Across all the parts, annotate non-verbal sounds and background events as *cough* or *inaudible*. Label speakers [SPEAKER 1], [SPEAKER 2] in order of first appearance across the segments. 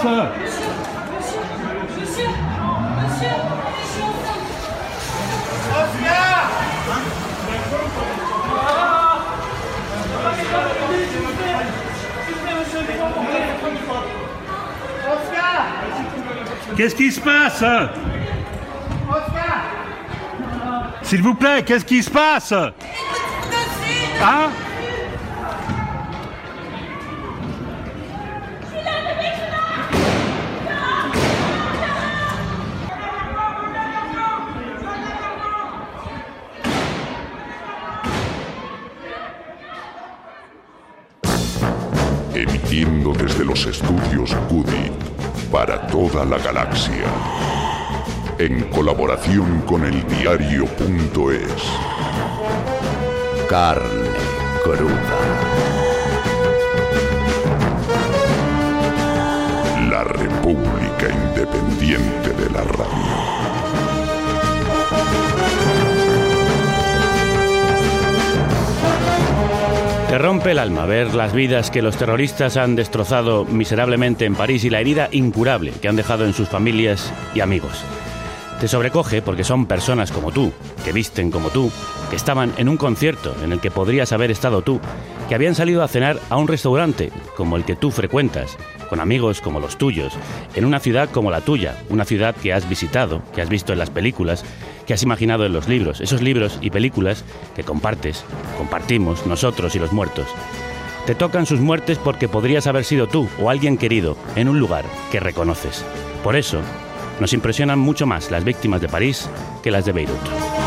[SPEAKER 1] plaît, qu'est-ce qui se passe? Qu'est-ce qui se passe? S'il vous plaît, qu'est-ce qui se passe Hein?
[SPEAKER 2] Toda la galaxia. En colaboración con el diario.es.
[SPEAKER 3] Carne cruda.
[SPEAKER 4] Rompe el alma ver las vidas que los terroristas han destrozado miserablemente en París y la herida incurable que han dejado en sus familias y amigos. Te sobrecoge porque son personas como tú, que visten como tú, que estaban en un concierto en el que podrías haber estado tú, que habían salido a cenar a un restaurante como el que tú frecuentas, con amigos como los tuyos, en una ciudad como la tuya, una ciudad que has visitado, que has visto en las películas, que has imaginado en los libros, esos libros y películas que compartes, compartimos nosotros y los muertos. Te tocan sus muertes porque podrías haber sido tú o alguien querido en un lugar que reconoces. Por eso, nos impresionan mucho más las víctimas de París que las de Beirut.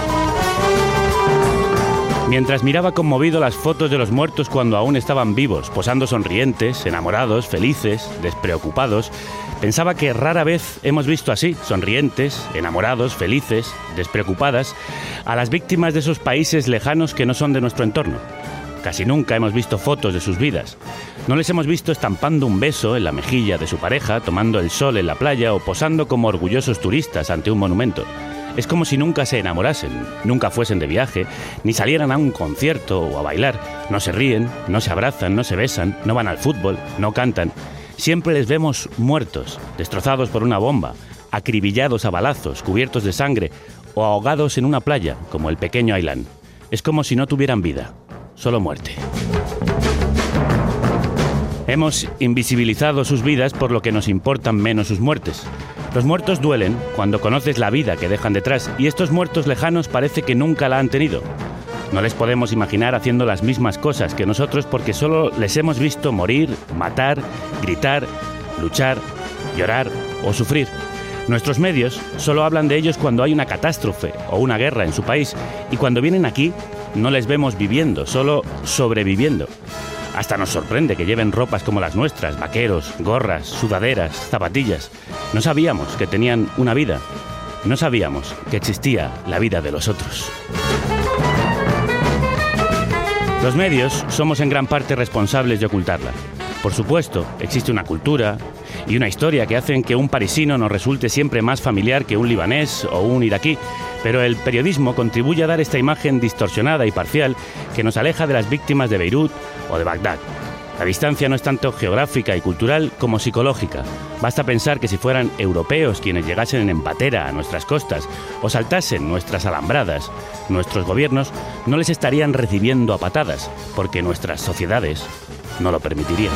[SPEAKER 4] Mientras miraba conmovido las fotos de los muertos cuando aún estaban vivos, posando sonrientes, enamorados, felices, despreocupados, pensaba que rara vez hemos visto así, sonrientes, enamorados, felices, despreocupadas, a las víctimas de esos países lejanos que no son de nuestro entorno. Casi nunca hemos visto fotos de sus vidas. No les hemos visto estampando un beso en la mejilla de su pareja, tomando el sol en la playa o posando como orgullosos turistas ante un monumento. Es como si nunca se enamorasen, nunca fuesen de viaje, ni salieran a un concierto o a bailar. No se ríen, no se abrazan, no se besan, no van al fútbol, no cantan. Siempre les vemos muertos, destrozados por una bomba, acribillados a balazos, cubiertos de sangre o ahogados en una playa, como el pequeño Aylan. Es como si no tuvieran vida, solo muerte. Hemos invisibilizado sus vidas por lo que nos importan menos sus muertes. Los muertos duelen cuando conoces la vida que dejan detrás y estos muertos lejanos parece que nunca la han tenido. No les podemos imaginar haciendo las mismas cosas que nosotros porque solo les hemos visto morir, matar, gritar, luchar, llorar o sufrir. Nuestros medios solo hablan de ellos cuando hay una catástrofe o una guerra en su país y cuando vienen aquí no les vemos viviendo, solo sobreviviendo. Hasta nos sorprende que lleven ropas como las nuestras, vaqueros, gorras, sudaderas, zapatillas. No sabíamos que tenían una vida. No sabíamos que existía la vida de los otros. Los medios somos en gran parte responsables de ocultarla. Por supuesto, existe una cultura y una historia que hacen que un parisino nos resulte siempre más familiar que un libanés o un iraquí, pero el periodismo contribuye a dar esta imagen distorsionada y parcial que nos aleja de las víctimas de Beirut o de Bagdad. La distancia no es tanto geográfica y cultural como psicológica. Basta pensar que si fueran europeos quienes llegasen en patera a nuestras costas o saltasen nuestras alambradas, nuestros gobiernos no les estarían recibiendo a patadas, porque nuestras sociedades no lo permitirían.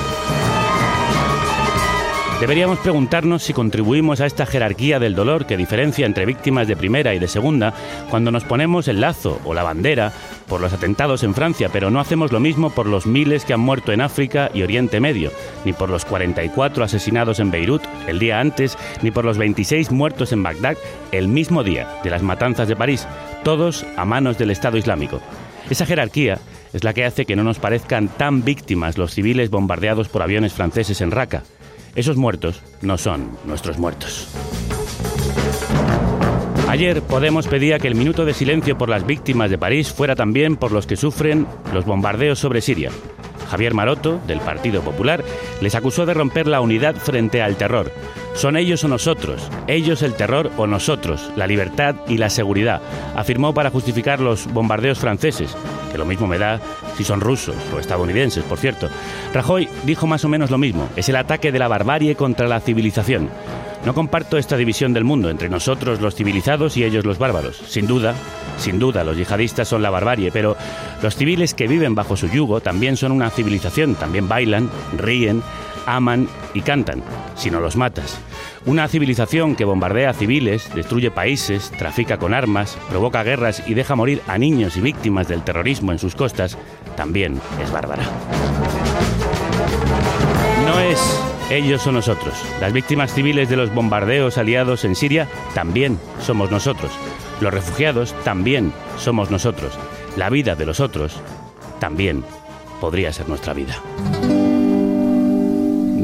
[SPEAKER 4] Deberíamos preguntarnos si contribuimos a esta jerarquía del dolor que diferencia entre víctimas de primera y de segunda cuando nos ponemos el lazo o la bandera por los atentados en Francia, pero no hacemos lo mismo por los miles que han muerto en África y Oriente Medio, ni por los 44 asesinados en Beirut el día antes, ni por los 26 muertos en Bagdad el mismo día de las matanzas de París, todos a manos del Estado Islámico. Esa jerarquía es la que hace que no nos parezcan tan víctimas los civiles bombardeados por aviones franceses en Raqqa. Esos muertos no son nuestros muertos. Ayer Podemos pedía que el minuto de silencio por las víctimas de París fuera también por los que sufren los bombardeos sobre Siria. Javier Maroto, del Partido Popular, les acusó de romper la unidad frente al terror. Son ellos o nosotros, ellos el terror o nosotros, la libertad y la seguridad, afirmó para justificar los bombardeos franceses, que lo mismo me da si son rusos o estadounidenses, por cierto. Rajoy dijo más o menos lo mismo, es el ataque de la barbarie contra la civilización. No comparto esta división del mundo entre nosotros los civilizados y ellos los bárbaros. Sin duda, sin duda, los yihadistas son la barbarie, pero los civiles que viven bajo su yugo también son una civilización, también bailan, ríen, aman y cantan, si no los matas. Una civilización que bombardea civiles, destruye países, trafica con armas, provoca guerras y deja morir a niños y víctimas del terrorismo en sus costas, también es bárbara. No es ellos o nosotros. Las víctimas civiles de los bombardeos aliados en Siria también somos nosotros. Los refugiados también somos nosotros. La vida de los otros también podría ser nuestra vida.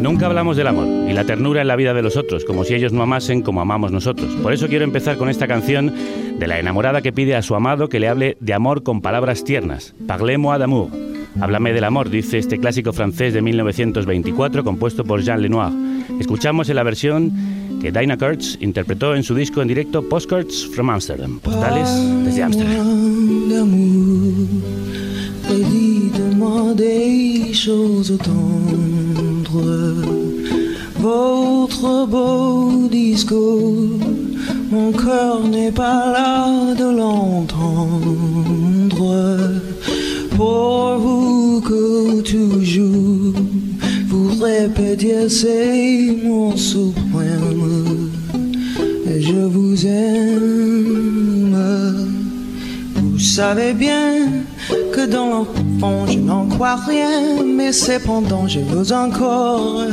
[SPEAKER 4] Nunca hablamos del amor y la ternura en la vida de los otros, como si ellos no amasen como amamos nosotros. Por eso quiero empezar con esta canción de la enamorada que pide a su amado que le hable de amor con palabras tiernas. Parlez-moi d'amour. Háblame del amor, dice este clásico francés de 1924 compuesto por Jean Lenoir. Escuchamos en la versión que Dinah Kurtz interpretó en su disco en directo Postcards from Amsterdam, postales desde Amsterdam.
[SPEAKER 5] Votre beau discours, mon cœur n'est pas là de l'entendre. Pour vous que toujours vous répétiez c'est mon suprême. Et je vous aime. Savez bien que dans l'enfant je n'en crois rien, mais cependant je veux encore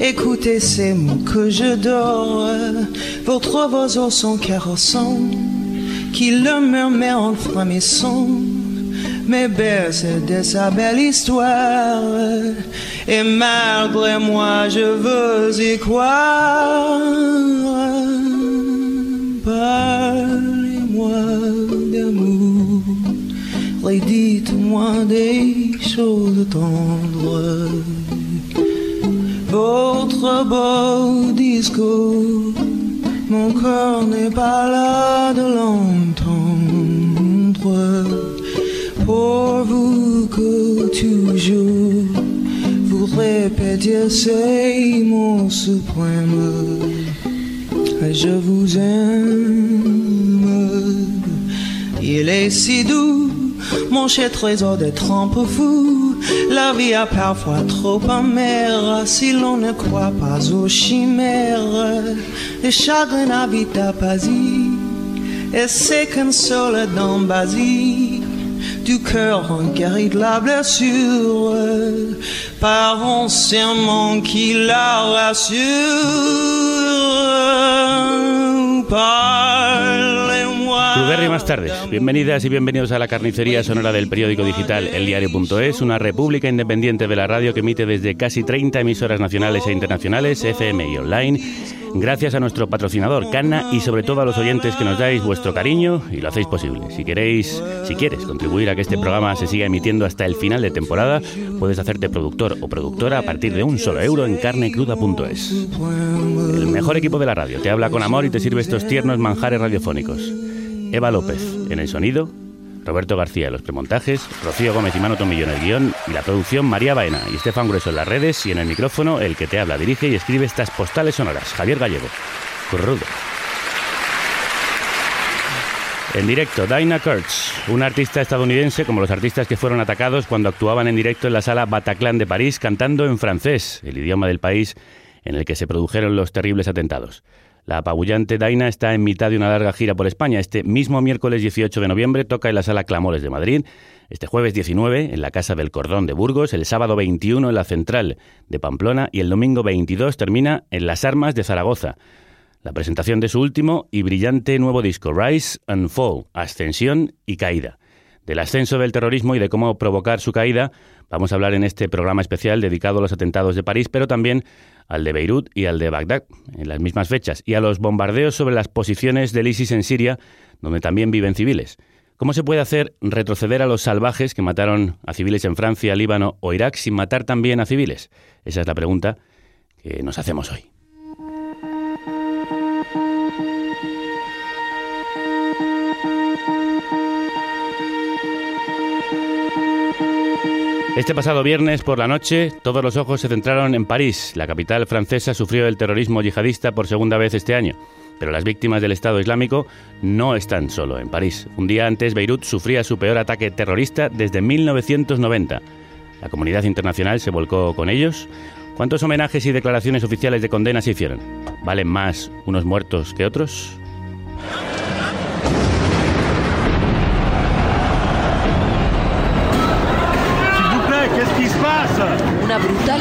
[SPEAKER 5] écouter ces mots que je dors. Votre voix au son caressant, qui le murmure en frémissant, mais berce de sa belle histoire. Et malgré moi je veux y croire. Parlez-moi dites-moi des choses tendres. Votre beau discours, mon cœur n'est pas là de l'entendre. Pour vous que toujours vous répétiez ces mots suprêmes. Je vous aime. Il est si doux mon cher trésor de trempe fou. La vie a parfois trop amère si l'on ne croit pas aux chimères. Le chagrin habite à Paris et seul dans Basie. Du cœur en guérit de la blessure par un serment qui la rassure. Parlez-moi.
[SPEAKER 4] Más tardes. Bienvenidas y bienvenidos a la carnicería sonora del periódico digital eldiario.es, una república independiente de la radio que emite desde casi 30 emisoras nacionales e internacionales, FM y online. Gracias a nuestro patrocinador Canna y sobre todo a los oyentes que nos dais vuestro cariño y lo hacéis posible. Si queréis, si quieres contribuir a que este programa se siga emitiendo hasta el final de temporada, puedes hacerte productor o productora a partir de un solo euro en carnecruda.es. El mejor equipo de la radio te habla con amor y te sirve estos tiernos manjares radiofónicos. Eva López en el sonido, Roberto García en los premontajes, Rocío Gómez y Mano Tomillo en el guion y la producción María Baena y Estefan Grueso en las redes y en el micrófono el que te habla, dirige y escribe estas postales sonoras, Javier Gallego. Currudo. En directo, Dinah Kurtz, una artista estadounidense como los artistas que fueron atacados cuando actuaban en directo en la sala Bataclan de París cantando en francés, el idioma del país en el que se produjeron los terribles atentados. La apabullante Daina está en mitad de una larga gira por España. Este mismo miércoles 18 de noviembre toca en la Sala Clamores de Madrid, este jueves 19 en la Casa del Cordón de Burgos, el sábado 21 en la Central de Pamplona y el domingo 22 termina en Las Armas de Zaragoza. La presentación de su último y brillante nuevo disco, Rise and Fall, Ascensión y Caída. Del ascenso del terrorismo y de cómo provocar su caída, vamos a hablar en este programa especial dedicado a los atentados de París, pero también al de Beirut y al de Bagdad, en las mismas fechas, y a los bombardeos sobre las posiciones del ISIS en Siria, donde también viven civiles. ¿Cómo se puede hacer retroceder a los salvajes que mataron a civiles en Francia, Líbano o Irak sin matar también a civiles? Esa es la pregunta que nos hacemos hoy. Este pasado viernes por la noche, todos los ojos se centraron en París. La capital francesa sufrió el terrorismo yihadista por segunda vez este año. Pero las víctimas del Estado Islámico no están solo en París. Un día antes, Beirut sufría su peor ataque terrorista desde 1990. La comunidad internacional se volcó con ellos. ¿Cuántos homenajes y declaraciones oficiales de condena se hicieron? ¿Valen más unos muertos que otros?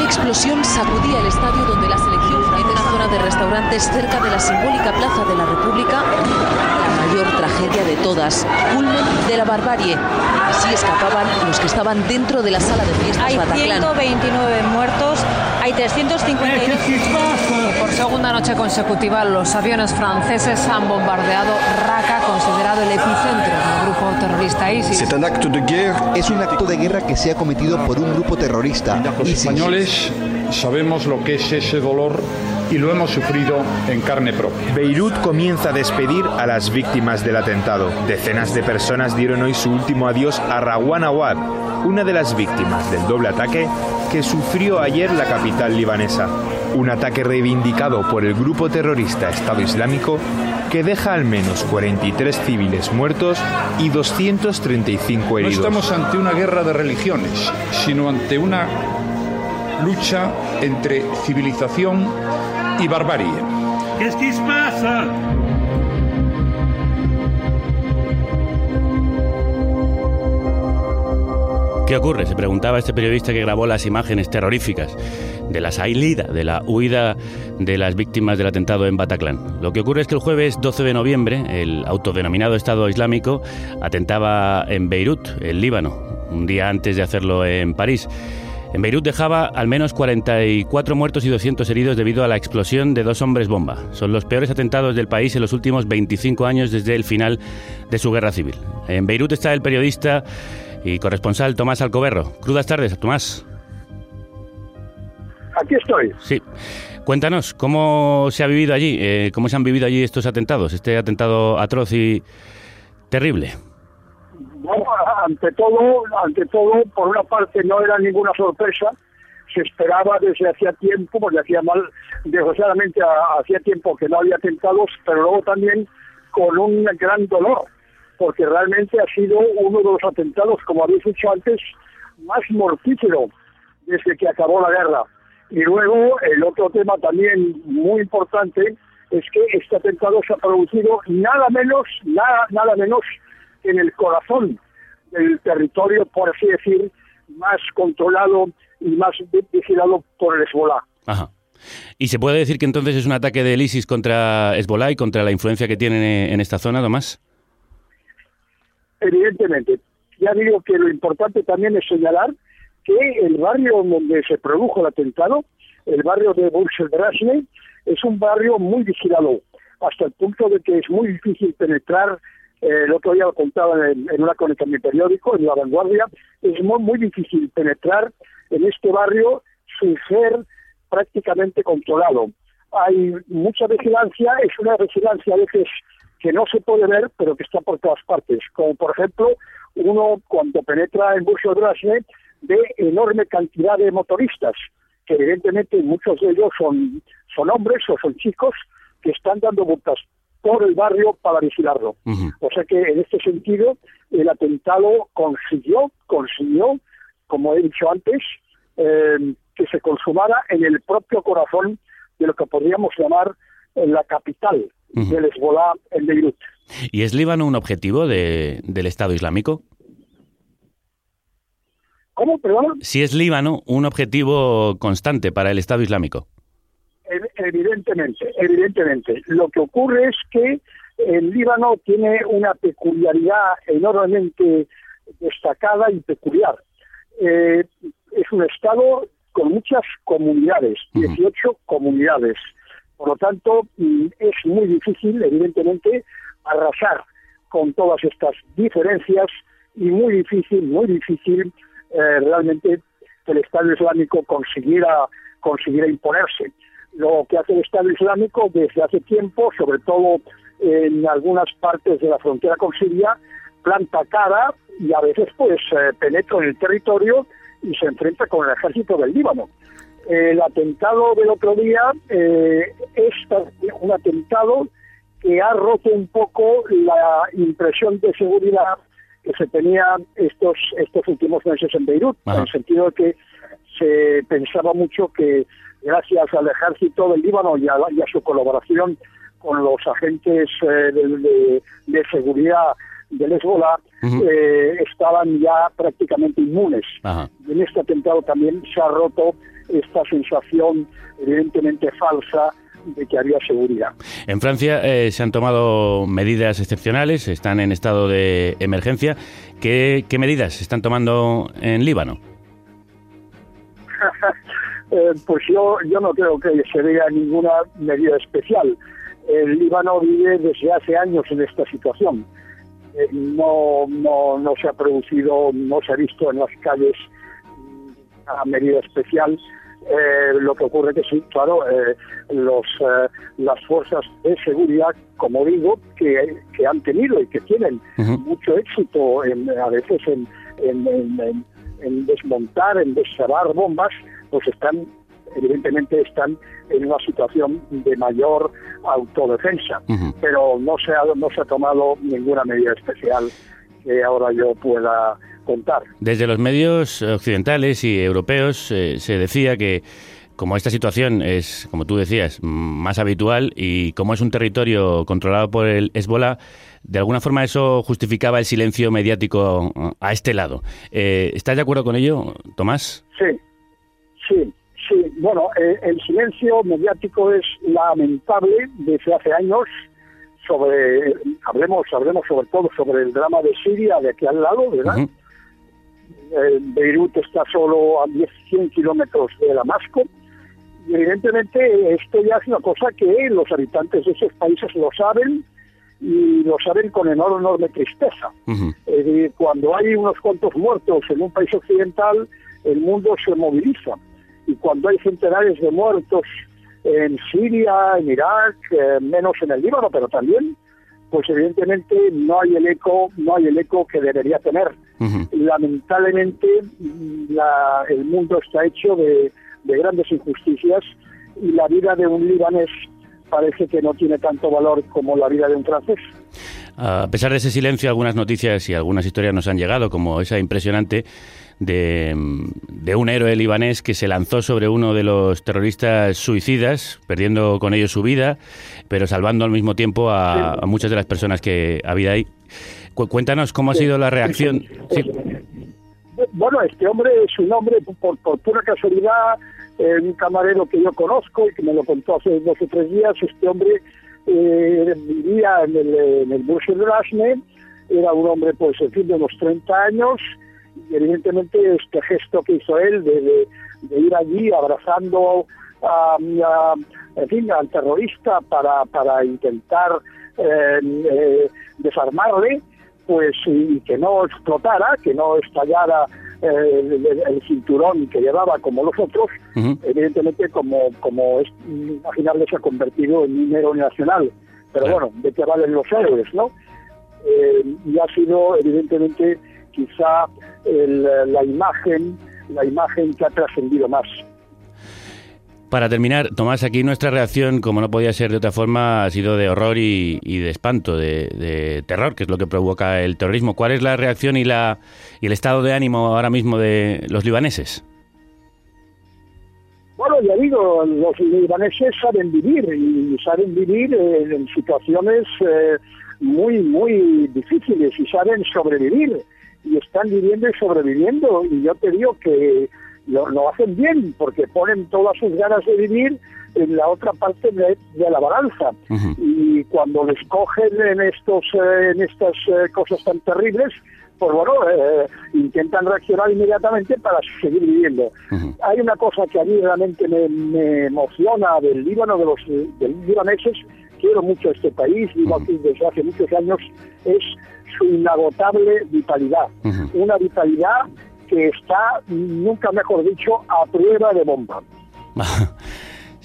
[SPEAKER 6] Explosión sacudía el estadio donde la selección una zona de restaurantes cerca de la simbólica Plaza de la República, la mayor tragedia de todas, culmen de la barbarie. Así escapaban los que estaban dentro de la sala de fiestas
[SPEAKER 7] Hay
[SPEAKER 6] Bataclan.
[SPEAKER 7] 129 muertos, hay 352
[SPEAKER 1] Qu'est-ce qui se passe
[SPEAKER 8] Por segunda noche consecutiva, los aviones franceses han bombardeado Raqqa, considerado el epicentro del grupo terrorista ISIS.
[SPEAKER 9] C'est un acte de guerre.
[SPEAKER 10] Es un acto de guerra que se ha cometido por un grupo terrorista.
[SPEAKER 11] Los
[SPEAKER 10] ISIS.
[SPEAKER 11] españoles sabemos lo que es ese dolor y lo hemos sufrido en carne propia.
[SPEAKER 12] Beirut comienza a despedir a las víctimas del atentado. Decenas de personas dieron hoy su último adiós a Rawan Awad, una de las víctimas del doble ataque que sufrió ayer la capital libanesa. Un ataque reivindicado por el grupo terrorista Estado Islámico que deja al menos 43 civiles muertos y 235
[SPEAKER 11] No
[SPEAKER 12] heridos.
[SPEAKER 11] estamos ante una guerra de religiones, sino ante una lucha entre civilización y barbarie.
[SPEAKER 1] Qu'est-ce qui se passe
[SPEAKER 4] ¿Qué ocurre? Se preguntaba este periodista que grabó las imágenes terroríficas de la salida, de la huida de las víctimas del atentado en Bataclan. Lo que ocurre es que el jueves 12 de noviembre, el autodenominado Estado Islámico atentaba en Beirut, el Líbano, un día antes de hacerlo en París. En Beirut dejaba al menos 44 muertos y 200 heridos debido a la explosión de dos hombres bomba. Son los peores atentados del país en los últimos 25 años desde el final de su guerra civil. En Beirut está el periodista y corresponsal Tomás Alcoberro. Crudas tardes, Tomás.
[SPEAKER 13] Aquí estoy.
[SPEAKER 4] Sí. Cuéntanos, ¿cómo se ha vivido allí? Eh, ¿Cómo se han vivido allí estos atentados? Este atentado atroz y terrible.
[SPEAKER 13] Ante todo, ante todo, por una parte no era ninguna sorpresa, se esperaba desde hacía tiempo, porque hacía mal, desgraciadamente hacía tiempo que no había atentados, pero luego también con un gran dolor, porque realmente ha sido uno de los atentados, como habéis dicho antes, más mortífero desde que acabó la guerra. Y luego el otro tema también muy importante es que este atentado se ha producido nada menos, nada, nada menos en el corazón del territorio, por así decir, más controlado y más vi- vigilado por el Hezbollah.
[SPEAKER 4] Ajá. ¿Y se puede decir que entonces es un ataque del ISIS contra Hezbollah y contra la influencia que tienen en esta zona, Tomás?
[SPEAKER 13] Evidentemente, ya digo que lo importante también es señalar que el barrio donde se produjo el atentado, el barrio de Bursa Drasne, es un barrio muy vigilado, hasta el punto de que es muy difícil penetrar, eh, el otro día lo contaba en, en una crónica en mi periódico, en La Vanguardia, es muy, muy difícil penetrar en este barrio sin ser prácticamente controlado. Hay mucha vigilancia, es una vigilancia a veces que no se puede ver, pero que está por todas partes. Como por ejemplo, uno cuando penetra en Bursa Drasne ve enorme cantidad de motoristas, que evidentemente muchos de ellos son, son hombres o son chicos que están dando vueltas por el barrio para vigilarlo. O sea que en este sentido el atentado consiguió, consiguió, como he dicho antes, eh, que se consumara en el propio corazón de lo que podríamos llamar eh, la capital
[SPEAKER 4] Ujú.
[SPEAKER 13] del Hezbollah en Beirut.
[SPEAKER 4] ¿Y es Líbano un objetivo de- del Estado Islámico?
[SPEAKER 13] ¿Cómo, perdón?
[SPEAKER 4] Si es Líbano un objetivo constante para el Estado Islámico.
[SPEAKER 13] Ev- Evidentemente, evidentemente. Lo que ocurre es que el Líbano tiene una peculiaridad enormemente destacada y peculiar. Eh, es un estado con muchas comunidades, 18 comunidades. Por lo tanto, mm, es muy difícil, evidentemente, arrasar con todas estas diferencias y muy difícil, muy difícil eh, realmente que el Estado Islámico consiguiera, consiguiera imponerse. Lo que hace el Estado Islámico desde hace tiempo, sobre todo en algunas partes de la frontera con Siria, planta cara y a veces pues eh, penetra en el territorio y se enfrenta con el ejército del Líbano. El atentado del otro día eh, es un atentado que ha roto un poco la impresión de seguridad que se tenía estos estos últimos meses en Beirut, en el sentido de que se pensaba mucho que gracias al ejército del Líbano y a, su colaboración con los agentes eh, de, seguridad del Hezbollah, eh, estaban ya prácticamente inmunes. en este atentado también se ha roto esta sensación evidentemente falsa de que había seguridad.
[SPEAKER 4] En Francia eh, se han tomado medidas excepcionales, están en estado de emergencia. ¿Qué, qué medidas se están tomando en Líbano?
[SPEAKER 13] Eh, pues yo, yo no creo que se vea ninguna medida especial. El Líbano vive desde hace años en esta situación. Eh, no, no, no se ha producido, no se ha visto en las calles una medida especial. Eh, lo que ocurre que sí, claro, los, las fuerzas de seguridad, como digo, que, que han tenido y que tienen mucho éxito en, a veces en, en, en desmontar, en descerrar bombas, pues están, evidentemente están en una situación de mayor autodefensa, pero no se, ha, no se ha tomado ninguna medida especial que ahora yo pueda contar.
[SPEAKER 4] Desde los medios occidentales y europeos eh, se decía que como esta situación es, como tú decías, más habitual y como es un territorio controlado por el Hezbollah, de alguna forma eso justificaba el silencio mediático a este lado. Eh, ¿Estás de acuerdo con ello, Tomás?
[SPEAKER 13] Sí, Sí, sí. Bueno, eh, el silencio mediático es lamentable desde hace años sobre, hablemos, hablemos sobre todo sobre el drama de Siria de aquí al lado, ¿verdad? Eh, Beirut está solo a 10, 100 kilómetros de Damasco. Evidentemente esto ya es una cosa que los habitantes de esos países lo saben y lo saben con enorme, enorme tristeza. Eh, cuando hay unos cuantos muertos en un país occidental, el mundo se moviliza y cuando hay centenares de muertos en Siria, en Irak, eh, menos en el Líbano, pero también, pues evidentemente no hay el eco, no hay el eco que debería tener. Lamentablemente la, el mundo está hecho de, grandes injusticias y la vida de un libanés parece que no tiene tanto valor como la vida de un francés.
[SPEAKER 4] A pesar de ese silencio, algunas noticias y algunas historias nos han llegado, como esa impresionante de, un héroe libanés que se lanzó sobre uno de los terroristas suicidas, perdiendo con ellos su vida, pero salvando al mismo tiempo a, muchas de las personas que había ahí. cuéntanos cómo ha sido la reacción.
[SPEAKER 13] Bueno, este hombre, su nombre, por, por pura casualidad, eh, un camarero que yo conozco y que me lo contó hace dos o tres días, este hombre eh, vivía en el, en el de era un hombre, pues, en fin, de unos 30 años, y evidentemente este gesto que hizo él de, ir allí abrazando a, en fin, al terrorista para, para intentar eh, eh, desarmarle, pues y que no explotara, que no estallara eh, el, cinturón que llevaba como los otros, evidentemente como, como es imaginable se ha convertido en un héroe nacional. Pero bueno, de qué valen los héroes, ¿no? y ha sido evidentemente quizá la imagen, la imagen que ha trascendido más.
[SPEAKER 4] Para terminar, Tomás, aquí nuestra reacción, como no podía ser de otra forma, ha sido de horror y, de espanto, de, terror, que es lo que provoca el terrorismo. ¿Cuál es la reacción y, la, y el estado de ánimo ahora mismo de los libaneses?
[SPEAKER 13] Bueno, ya digo, los libaneses saben vivir y saben vivir en, situaciones eh, muy, muy difíciles y saben sobrevivir y están viviendo y sobreviviendo. Y yo te digo que lo, hacen bien porque ponen todas sus ganas de vivir en la otra parte de, la balanza. Y cuando les cogen en, estos, eh, en estas eh, cosas tan terribles, pues bueno, eh, intentan reaccionar inmediatamente para seguir viviendo. Hay una cosa que a mí realmente me, emociona del Líbano, de los libaneses, quiero mucho este país, vivo aquí desde hace muchos años, es su inagotable vitalidad. Una vitalidad que está, nunca mejor dicho, a prueba de bomba. *laughs*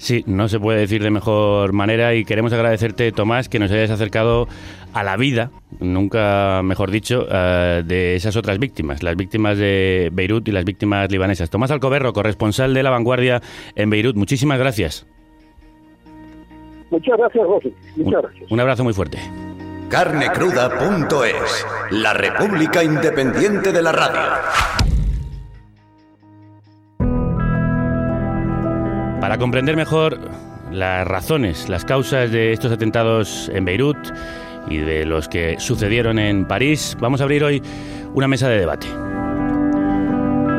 [SPEAKER 4] Sí, no se puede decir de mejor manera y queremos agradecerte, Tomás, que nos hayas acercado a la vida, nunca mejor dicho, eh, de esas otras víctimas, las víctimas de Beirut y las víctimas libanesas. Tomás Alcoberro, corresponsal de La Vanguardia en Beirut, muchísimas gracias.
[SPEAKER 13] Muchas gracias, José. Muchas gracias.
[SPEAKER 4] Un abrazo muy fuerte.
[SPEAKER 3] Carnecruda.es, la República Independiente de la Radio.
[SPEAKER 4] Para comprender mejor las razones, las causas de estos atentados en Beirut y de los que sucedieron en París, vamos a abrir hoy una mesa de debate.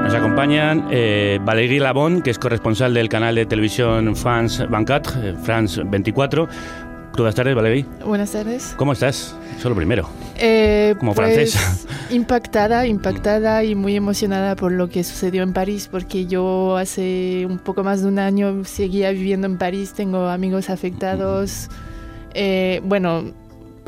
[SPEAKER 4] Nos acompañan eh, Valérie Labon, que es corresponsal del canal de televisión France 24, eh, France 24. Buenas tardes, Valérie.
[SPEAKER 9] Buenas tardes.
[SPEAKER 4] ¿Cómo estás? Solo primero.
[SPEAKER 9] Eh,
[SPEAKER 4] Como
[SPEAKER 9] pues,
[SPEAKER 4] francesa.
[SPEAKER 9] Impactada, impactada y muy emocionada por lo que sucedió en París, porque yo hace un poco más de un año seguía viviendo en París, tengo amigos afectados, eh, bueno,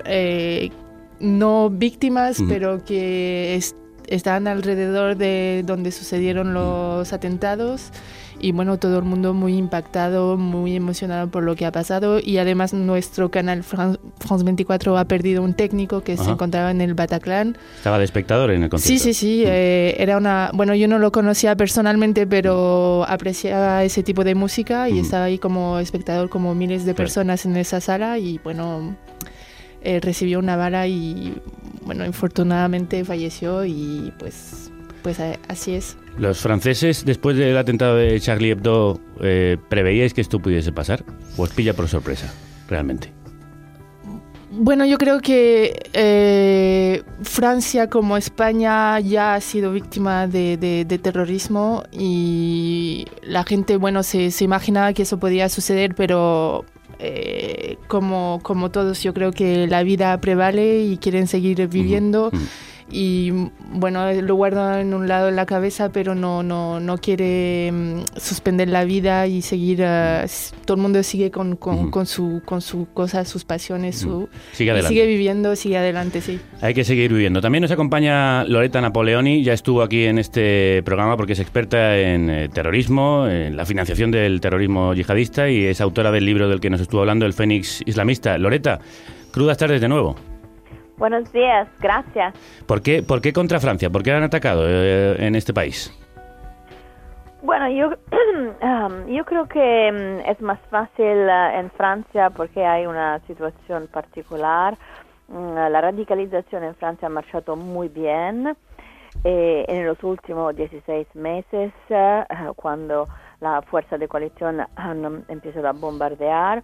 [SPEAKER 9] eh, no víctimas,
[SPEAKER 14] Ujú.
[SPEAKER 9] pero que es- están alrededor de donde sucedieron los atentados. Y bueno, todo el mundo muy impactado, muy emocionado por lo que ha pasado. Y además nuestro canal Fran- France 24 ha perdido un técnico que se
[SPEAKER 4] Ajá.
[SPEAKER 9] encontraba en el Bataclan.
[SPEAKER 4] Estaba de espectador en el concierto.
[SPEAKER 9] Sí, sí, sí. eh, era una. Bueno, yo no lo conocía personalmente, pero apreciaba ese tipo de música y
[SPEAKER 4] Ujú.
[SPEAKER 9] estaba ahí como espectador, como miles de
[SPEAKER 4] Claro.
[SPEAKER 9] personas en esa sala. Y bueno, eh, recibió una bala y, bueno, infortunadamente falleció y pues, pues así es.
[SPEAKER 4] ¿Los franceses, después del atentado de Charlie Hebdo, eh, preveíais que esto pudiese pasar? ¿O os pilla por sorpresa, realmente?
[SPEAKER 9] Bueno, yo creo que eh, Francia como España ya ha sido víctima de, de- de terrorismo y la gente, bueno, se, se imaginaba que eso podía suceder, pero eh, como, como todos, yo creo que la vida prevale y quieren seguir viviendo. Y bueno, lo guarda en un lado en la cabeza, pero no, no, no quiere mm, suspender la vida y seguir. s- todo el mundo sigue con, con, con su, con su cosa, sus pasiones, su,
[SPEAKER 4] Sigue adelante.
[SPEAKER 9] sigue viviendo, sigue adelante, sí.
[SPEAKER 4] Hay que seguir viviendo. También nos acompaña Loreta Napoleoni, ya estuvo aquí en este programa porque es experta en eh, terrorismo, en la financiación del terrorismo yihadista y es autora del libro del que nos estuvo hablando, El Fénix Islamista. Loreta, crudas tardes de nuevo.
[SPEAKER 15] Buenos días, gracias.
[SPEAKER 4] ¿Por qué, por qué contra Francia? ¿Por qué han atacado eh, en este país?
[SPEAKER 15] Bueno, yo, *clears throat* um, yo creo que mm, es más fácil eh, en Francia porque hay una situación particular. Mm, La radicalización en Francia ha marchado muy bien. Eh, en los últimos 16 meses, eh, cuando la fuerza de coalición han um, empezado a bombardear,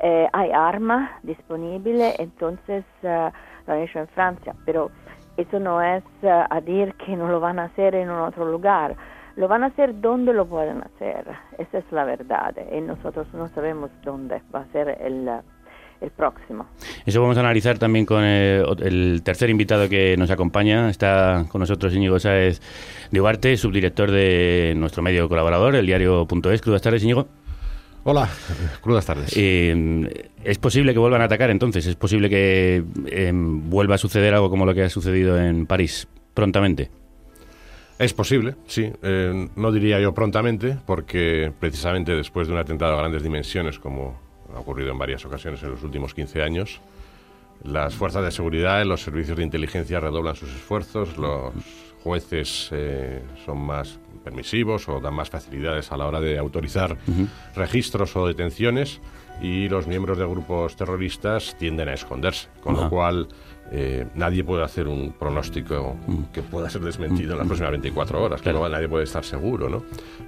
[SPEAKER 15] eh, hay armas disponibles, entonces eh, han hecho en Francia, pero eso no es eh, a decir que no lo van a hacer en un otro lugar. Lo van a hacer donde lo pueden hacer. Esa es la verdad. Y nosotros no sabemos dónde va a ser el, eh, el próximo.
[SPEAKER 4] Eso vamos a analizar también con eh, ot- el tercer invitado que nos acompaña. Está con nosotros Íñigo Sáez de Ugarte, subdirector de nuestro medio colaborador, el diario.es. Crudas tardes, Íñigo.
[SPEAKER 16] Hola, crudas tardes.
[SPEAKER 4] Eh, ¿Es posible que vuelvan a atacar entonces? ¿Es posible que eh, vuelva a suceder algo como lo que ha sucedido en París prontamente?
[SPEAKER 16] Es posible, sí. Eh, no diría yo prontamente, porque precisamente después de un atentado a grandes dimensiones, como ha ocurrido en varias ocasiones en los últimos 15 años, las fuerzas de seguridad y los servicios de inteligencia redoblan sus esfuerzos, los jueces eh, son más permisivos o dan más facilidades a la hora de autorizar registros o detenciones y los miembros de grupos terroristas tienden a esconderse, con
[SPEAKER 4] Ajá.
[SPEAKER 16] lo cual eh, nadie puede hacer un pronóstico que pueda ser desmentido en las próximas 24 horas, que no, nadie puede estar seguro, ¿no?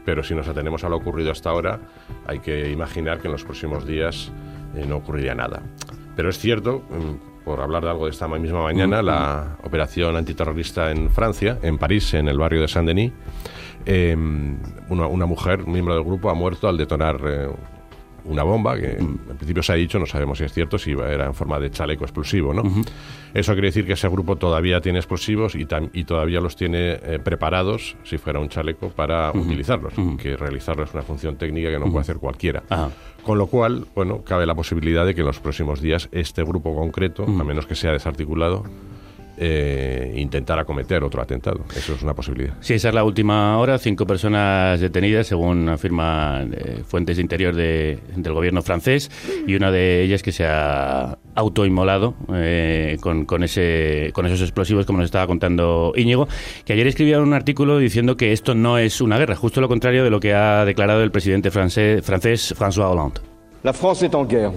[SPEAKER 16] Pero si nos atenemos a lo ocurrido hasta ahora, hay que imaginar que en los próximos días eh, no ocurriría nada. Pero es cierto, mm, por hablar de algo de esta misma mañana, la operación antiterrorista en Francia, en París, en el barrio de Saint-Denis, eh, una, una mujer, un miembro del grupo, ha muerto al detonar eh, una bomba que en principio se ha dicho, no sabemos si es cierto, si era en forma de chaleco explosivo. ¿no? Eso quiere decir que ese grupo todavía tiene explosivos y todavía los tiene eh, preparados, si fuera un chaleco, para utilizarlos, que realizarlo es una función técnica que no puede hacer cualquiera. Con lo cual, bueno, cabe la posibilidad de que en los próximos días este grupo concreto, a menos que sea desarticulado, eh, intentar acometer otro atentado. Eso es una posibilidad.
[SPEAKER 4] Sí, esa es la última hora. Cinco personas detenidas, según afirman eh, fuentes de interior de- del gobierno francés, y una de ellas que se ha autoinmolado eh, con, con, ese, con esos explosivos, como nos estaba contando Íñigo, que ayer escribía un artículo diciendo que esto no es una guerra, justo lo contrario de lo que ha declarado el presidente francés, francés François Hollande.
[SPEAKER 14] La France est en guerre.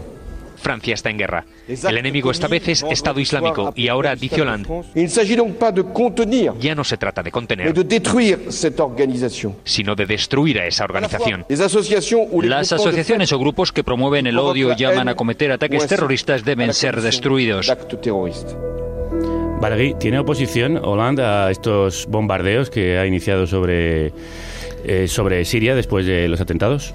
[SPEAKER 17] Francia está en guerra. El enemigo esta vez es Estado Islámico y ahora, dice Hollande,
[SPEAKER 14] Il ne s'agit donc pas de contenir,
[SPEAKER 17] ya no se trata de contener,
[SPEAKER 14] de détruire cette organisation.
[SPEAKER 17] sino de destruir a esa organización.
[SPEAKER 14] Les associations ou les
[SPEAKER 18] Las asociaciones o grupos que promueven el odio y llaman a cometer ataques terroristas deben ser destruidos.
[SPEAKER 4] Balegui, ¿tiene oposición Hollande a estos bombardeos que ha iniciado sobre, eh, sobre Siria después de los atentados?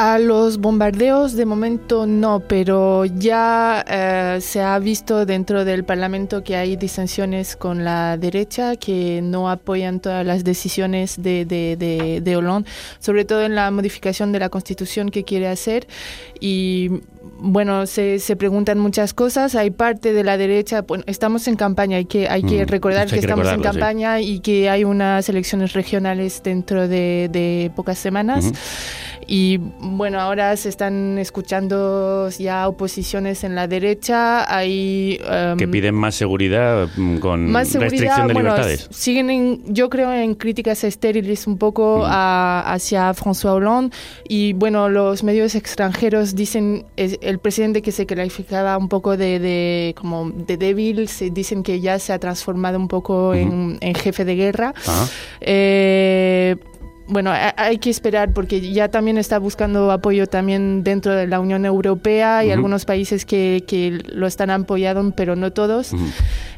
[SPEAKER 9] A los bombardeos de momento no, pero ya eh, se ha visto dentro del Parlamento que hay disensiones con la derecha que no apoyan todas las decisiones de, de, de, de Hollande, sobre todo en la modificación de la Constitución que quiere hacer. Y bueno, se, se preguntan muchas cosas. Hay parte de la derecha, bueno, estamos en campaña, hay que, hay que
[SPEAKER 4] Mm,
[SPEAKER 9] recordar
[SPEAKER 4] hay
[SPEAKER 9] que
[SPEAKER 4] que
[SPEAKER 9] estamos en
[SPEAKER 4] recordarlo, sí.
[SPEAKER 9] campaña y que hay unas elecciones regionales dentro de, de pocas semanas. Y bueno, ahora se están escuchando ya oposiciones en la derecha. Hay em,
[SPEAKER 4] que piden más seguridad mm, con
[SPEAKER 9] más seguridad.
[SPEAKER 4] restricción de
[SPEAKER 9] bueno,
[SPEAKER 4] libertades.
[SPEAKER 9] siguen, en- yo creo, en críticas estériles un poco a- hacia François Hollande. Y bueno, los medios extranjeros dicen, es- el presidente que se calificaba un poco de, de- como de débil, se dicen que ya se ha transformado un poco en, en jefe de guerra. Eh, bueno, ha- hay que esperar porque ya también está buscando apoyo también dentro de la Unión Europea y algunos países que, que lo están apoyando, pero no todos.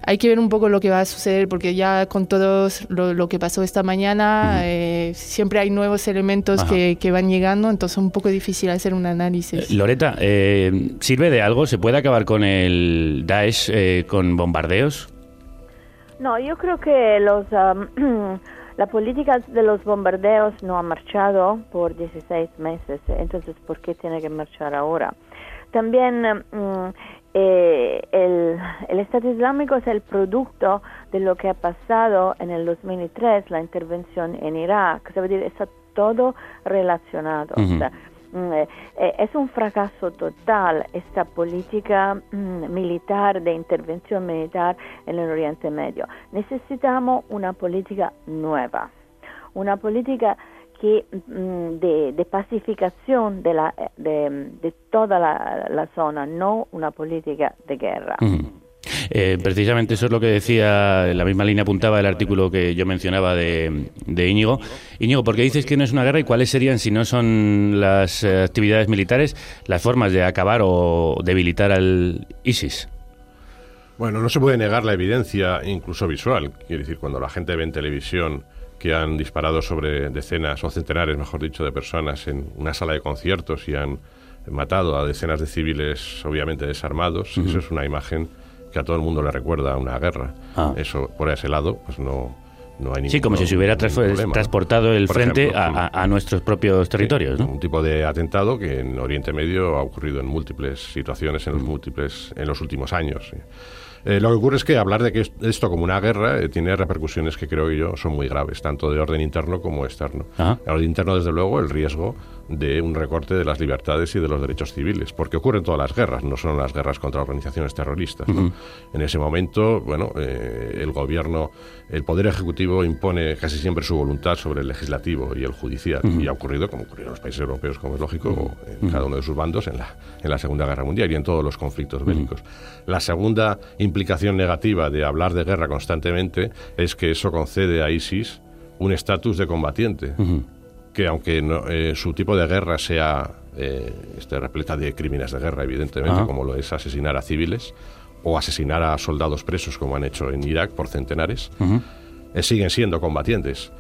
[SPEAKER 9] Hay que ver un poco lo que va a suceder porque ya con todos lo, lo que pasó esta mañana, eh, siempre hay nuevos elementos que, que van llegando, entonces es un poco difícil hacer un análisis.
[SPEAKER 4] Loreta, eh, ¿sirve de algo? ¿Se puede acabar con el Daesh eh, con bombardeos?
[SPEAKER 15] No, yo creo que los, *clears throat* la política de los bombardeos no ha marchado por 16 meses, entonces ¿por qué tiene que marchar ahora? También mm, eh, el, el Estado Islámico es el producto de lo que ha pasado en el 2003, la intervención en Irak, es decir, está todo relacionado. O
[SPEAKER 19] Ujú.
[SPEAKER 15] sea, es un fracaso total esta política mm, militar de intervención militar en el Oriente Medio. Necesitamos una política nueva, una política que mm, de, de pacificación de, la, de, de toda la zona, no una política de guerra.
[SPEAKER 4] Eh, precisamente eso es lo que decía, en la misma línea apuntaba el artículo que yo mencionaba de, de Íñigo. Íñigo, ¿por qué dices que no es una guerra y cuáles serían, si no son las eh, actividades militares, las formas de acabar o debilitar al ISIS?
[SPEAKER 16] Bueno, no se puede negar la evidencia, incluso visual. Quiere decir, cuando la gente ve en televisión que han disparado sobre decenas o centenares, mejor dicho, de personas en una sala de conciertos y han matado a decenas de civiles, obviamente desarmados, eso es una imagen que a todo el mundo le recuerda una guerra.
[SPEAKER 4] Ah.
[SPEAKER 16] Eso, por ese lado, pues no, no hay ningún
[SPEAKER 4] Sí, como si se hubiera transportado el
[SPEAKER 16] Por
[SPEAKER 4] frente
[SPEAKER 16] ejemplo,
[SPEAKER 4] a, a- a nuestros propios territorios, ¿no?
[SPEAKER 16] un tipo de atentado que en Oriente Medio ha ocurrido en múltiples situaciones en los múltiples en los últimos años. Eh, lo que ocurre es que hablar de que es- esto como una guerra eh, tiene repercusiones que creo yo son muy graves, tanto de orden interno como externo.
[SPEAKER 4] Ajá.
[SPEAKER 16] De orden interno, desde luego, el riesgo de un recorte de las libertades y de los derechos civiles, porque ocurre en todas las guerras, no solo en las guerras contra organizaciones terroristas. En ese momento, bueno, eh, el gobierno, el poder ejecutivo impone casi siempre su voluntad sobre el legislativo y el judicial, y ha ocurrido, como ocurrió en los países europeos, como es lógico, en
[SPEAKER 4] Ujú.
[SPEAKER 16] cada uno de sus bandos en la, en la Segunda Guerra Mundial y en todos los conflictos bélicos. La segunda implicación negativa de hablar de guerra constantemente es que eso concede a ISIS un estatus de combatiente que aunque no- eh, su tipo de guerra sea eh, este, repleta de crímenes de guerra, evidentemente, como lo es asesinar a civiles o asesinar a soldados presos, como han hecho en Irak por centenares, eh, siguen siendo combatientes.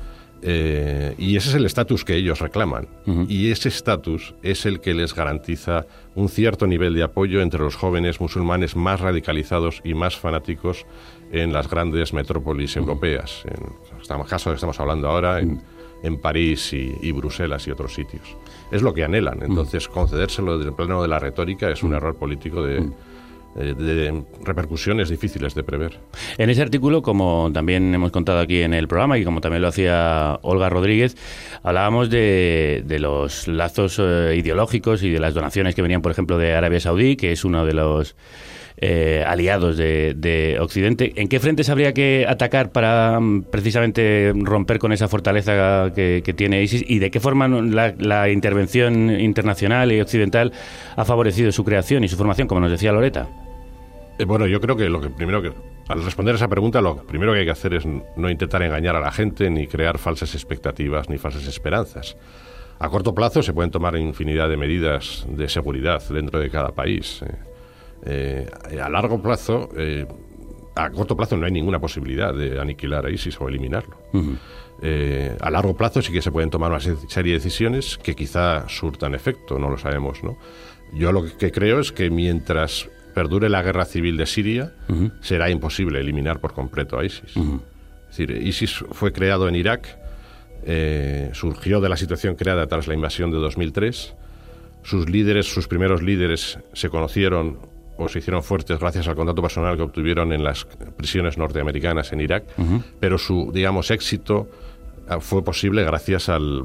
[SPEAKER 16] Y ese es el estatus que ellos reclaman. Y ese estatus es el que les garantiza un cierto nivel de apoyo entre los jóvenes musulmanes más radicalizados y más fanáticos en las grandes metrópolis europeas. En el caso que estamos hablando ahora, en, en París y, y Bruselas y otros sitios. Es lo que anhelan. Entonces, concedérselo desde el plano de la retórica es un error político de, eh, de repercusiones difíciles de prever.
[SPEAKER 4] En ese artículo, como también hemos contado aquí en el programa y como también lo hacía Olga Rodríguez, hablábamos de, de los lazos eh, ideológicos y de las donaciones que venían, por ejemplo, de Arabia Saudí, que es uno de los eh, aliados de, de Occidente. ¿En qué frentes habría que atacar para mm, precisamente romper con esa fortaleza que, tiene ISIS y de qué forma la, intervención internacional y occidental ha favorecido su creación y su formación, como nos decía Loreta?
[SPEAKER 16] Eh, bueno, yo creo que lo que primero que al responder esa pregunta, lo primero que hay que hacer es no intentar engañar a la gente ni crear falsas expectativas ni falsas esperanzas. A corto plazo se pueden tomar infinidad de medidas de seguridad dentro de cada país. eh. Eh, a largo plazo, eh, a corto plazo no hay ninguna posibilidad de aniquilar a ISIS o eliminarlo. Eh, a largo plazo sí que se pueden tomar una se- serie de decisiones que quizá surtan efecto, no lo sabemos, ¿no? Yo lo que creo es que mientras perdure la guerra civil de Siria, será imposible eliminar por completo a ISIS. Es decir, ISIS fue creado en Irak, eh, surgió de la situación creada tras la invasión de 2003. Sus líderes, sus primeros líderes, se conocieron o se hicieron fuertes gracias al contacto personal que obtuvieron en las prisiones norteamericanas en Irak, pero su, digamos, éxito ah, fue posible gracias al-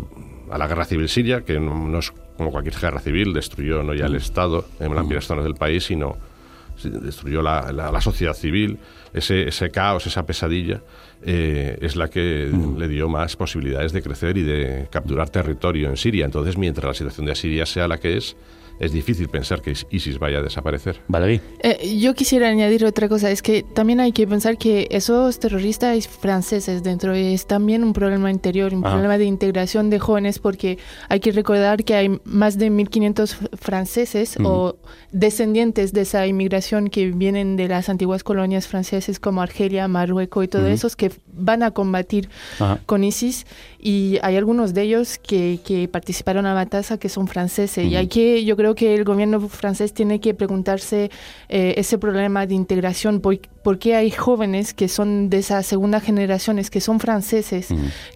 [SPEAKER 16] a la guerra civil siria, que no, no es como cualquier guerra civil, destruyó no ya el Estado en amplias zonas del país, sino destruyó la, la- la sociedad civil. Ese, ese caos, esa pesadilla, eh, es la que le dio más posibilidades de crecer y de capturar territorio en Siria. Entonces, mientras la situación de Siria sea la que es, es difícil pensar que ISIS vaya a desaparecer.
[SPEAKER 4] Vale,
[SPEAKER 9] Eh, yo quisiera añadir otra cosa, es que también hay que pensar que esos terroristas franceses dentro es también un problema interior, un
[SPEAKER 4] Ah.
[SPEAKER 9] problema de integración de jóvenes, porque hay que recordar que hay más de 1.500 franceses o descendientes de esa inmigración que vienen de las antiguas colonias francesas como Argelia, Marruecos y todo
[SPEAKER 4] Ujú.
[SPEAKER 9] esos que van a combatir
[SPEAKER 4] Ajá.
[SPEAKER 9] con ISIS y hay algunos de ellos que, que participaron a la matanza que son franceses. Y hay que yo creo que el gobierno francés tiene que preguntarse eh, ese problema de integración por, por qué hay jóvenes que son de esa segunda generaciones que son franceses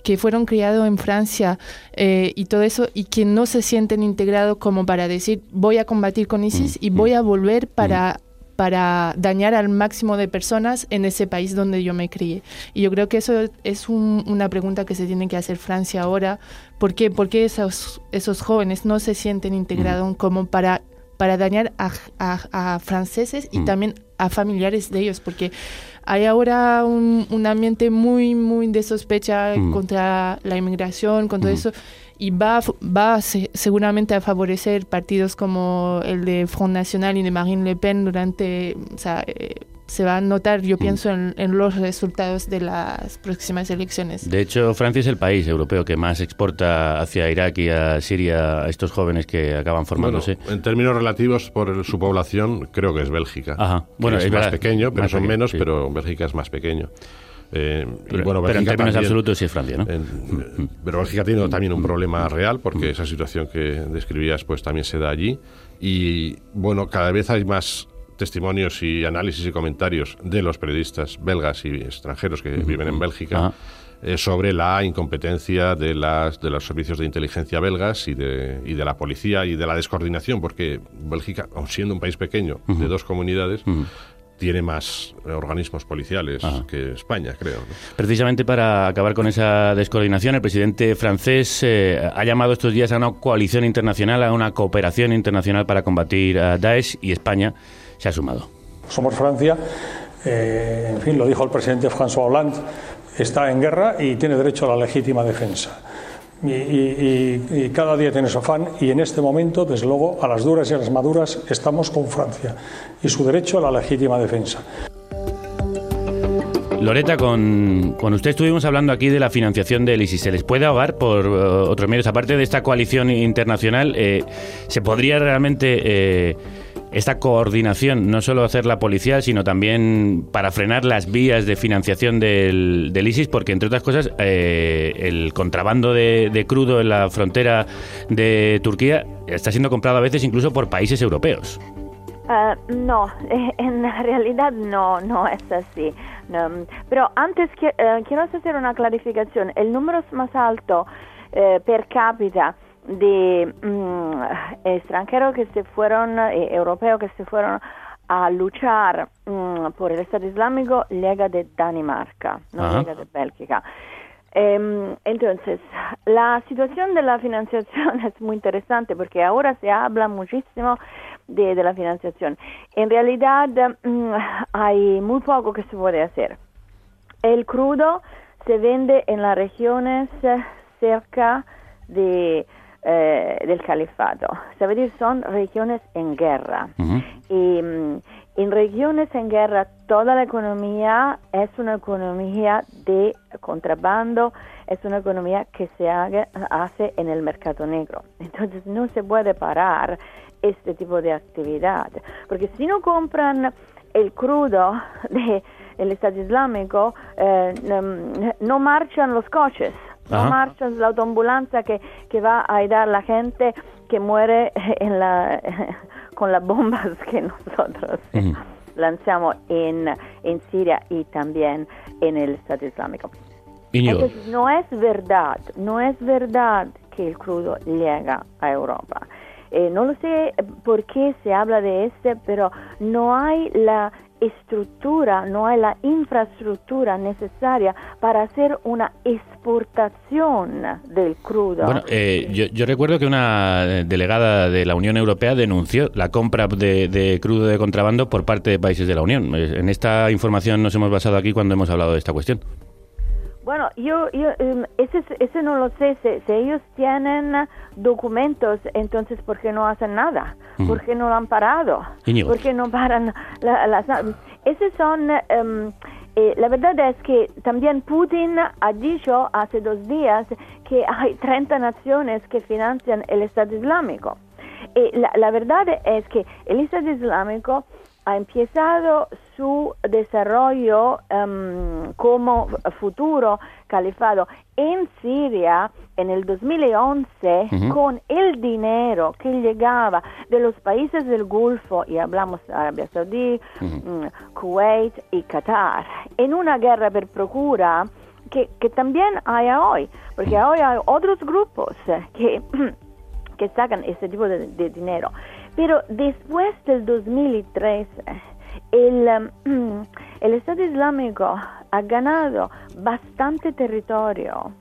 [SPEAKER 9] que fueron criados en Francia eh, y todo eso y que no se sienten integrados como para decir voy a combatir con ISIS y voy a volver para para dañar al máximo de personas en ese país donde yo me crié. Y yo creo que eso es un- una pregunta que se tiene que hacer Francia ahora. ¿Por qué, por qué esos, esos jóvenes no se sienten integrados como para, para dañar a, a- a franceses y también a familiares de ellos? Porque hay ahora un, un ambiente muy, muy de sospecha
[SPEAKER 4] Mm.
[SPEAKER 9] contra la inmigración, con todo eso. Y va, a f- va seguramente a favorecer partidos como el de Front National y de Marine Le Pen durante, o sea, eh, se va a notar, yo pienso, en, en los resultados de las próximas elecciones.
[SPEAKER 4] De hecho, Francia es el país europeo que más exporta hacia Irak y a Siria a estos jóvenes que acaban formándose.
[SPEAKER 16] Bueno, en términos relativos por el- su población, creo que es Bélgica.
[SPEAKER 4] Ajá. Bueno,
[SPEAKER 16] es,
[SPEAKER 4] es
[SPEAKER 16] más
[SPEAKER 4] verdad.
[SPEAKER 16] pequeño, pero
[SPEAKER 4] Más
[SPEAKER 16] son
[SPEAKER 4] pequeño,
[SPEAKER 16] menos,
[SPEAKER 4] sí.
[SPEAKER 16] pero Bélgica es más pequeño. Eh, y
[SPEAKER 4] Pero-
[SPEAKER 16] bueno,
[SPEAKER 4] pero en términos
[SPEAKER 16] también-
[SPEAKER 4] absolutos sí es Francia, ¿no?
[SPEAKER 16] en- *laughs* pero Bélgica tiene también un problema real porque esa situación que describías pues también se da allí. Y bueno cada vez hay más testimonios y análisis y comentarios de los periodistas belgas y extranjeros que viven en Bélgica eh, sobre la incompetencia de las de los servicios de inteligencia belgas y de, y de la policía y de la descoordinación porque Bélgica aun siendo un país pequeño de dos comunidades tiene más eh, organismos policiales que España creo ¿no?
[SPEAKER 4] Precisamente para acabar con esa descoordinación, el presidente francés eh, ha llamado estos días a una coalición internacional, a una cooperación internacional para combatir a Daesh y España se ha sumado.
[SPEAKER 19] Somos Francia, eh, en fin, lo dijo el presidente François Hollande, está en guerra y tiene derecho a la legítima defensa. Y, y- y- cada día tiene su afán y en este momento, desde luego, a las duras y a las maduras estamos con Francia y su derecho a la legítima defensa.
[SPEAKER 4] Loreta, con, con usted estuvimos hablando aquí de la financiación del ISIS. ¿Se les puede ahogar por eh, otros medios? Aparte de esta coalición internacional, eh, ¿se podría realmente eh, esta coordinación, no solo hacerla policial, sino también para frenar las vías de financiación del, del ISIS? Porque, entre otras cosas, eh, el contrabando de, crudo en la frontera de Turquía está siendo comprado a veces incluso por países europeos.
[SPEAKER 15] Ah, no, *laughs* en realidad no, no es así. No, pero antes que- eh, quiero hacer una clarificación. El número más alto eh, per cápita de mm, extranjeros que se fueron, eh, europeos que se fueron a luchar mm, por el Estado Islámico llega de Dinamarca, no
[SPEAKER 20] Ajá.
[SPEAKER 15] llega de Bélgica. Em, entonces, la situación de la financiación *laughs* es muy interesante porque ahora se habla muchísimo de, de la financiación. En realidad, mm, hay muy poco que se puede hacer. El crudo se vende en las regiones eh, cerca de, eh, del califato. Es decir, son regiones en guerra. Y mm, en regiones en guerra toda la economía es una economía de contrabando, es una economía que se haga- hace en el mercado negro. Entonces no se puede parar este tipo de actividad, porque si no compran el crudo del Estado Islámico, eh, no marchan los coches, no
[SPEAKER 20] Ajá.
[SPEAKER 15] marchan la autoambulancia que, que va a ayudar a la gente que muere *laughs* en la, *laughs* con las bombas que nosotros *laughs* lanzamos en, en Siria y también en el Estado Islámico. Entonces, no es verdad, no es verdad que el crudo llega a Europa. Eh, no lo sé por qué se habla de este, pero no hay la estructura, no hay la infraestructura necesaria para hacer una exportación del crudo.
[SPEAKER 4] Bueno, eh, yo, yo recuerdo que una eh, delegada de la Unión Europea denunció la compra de, de crudo de contrabando por parte de países de la Unión. Eh, En esta información nos hemos basado aquí cuando hemos hablado de esta cuestión.
[SPEAKER 15] Bueno, yo, yo em, ese, ese no lo sé. Si, si ellos tienen documentos, entonces ¿por qué no hacen nada?
[SPEAKER 4] Ujú.
[SPEAKER 15] ¿Por qué no lo han parado? ¿Por qué no paran la- las... Esos son... em, eh, la verdad es que también Putin ha dicho hace dos días que hay 30 naciones que financian el Estado Islámico. Eh, la, la verdad es que el Estado Islámico ha empezado su desarrollo em, como futuro califado en Siria en el 2011
[SPEAKER 20] Ujú.
[SPEAKER 15] con el dinero que llegaba de los países del Golfo, y hablamos de Arabia Saudí, mm, Kuwait y Qatar, en una guerra por procura que, que también hay hoy, porque hoy hay otros grupos eh, que *clears throat* que sacan este tipo de, de dinero. Pero después del 2013, el, um, *clears throat* el Estado Islámico ha ganado bastante territorio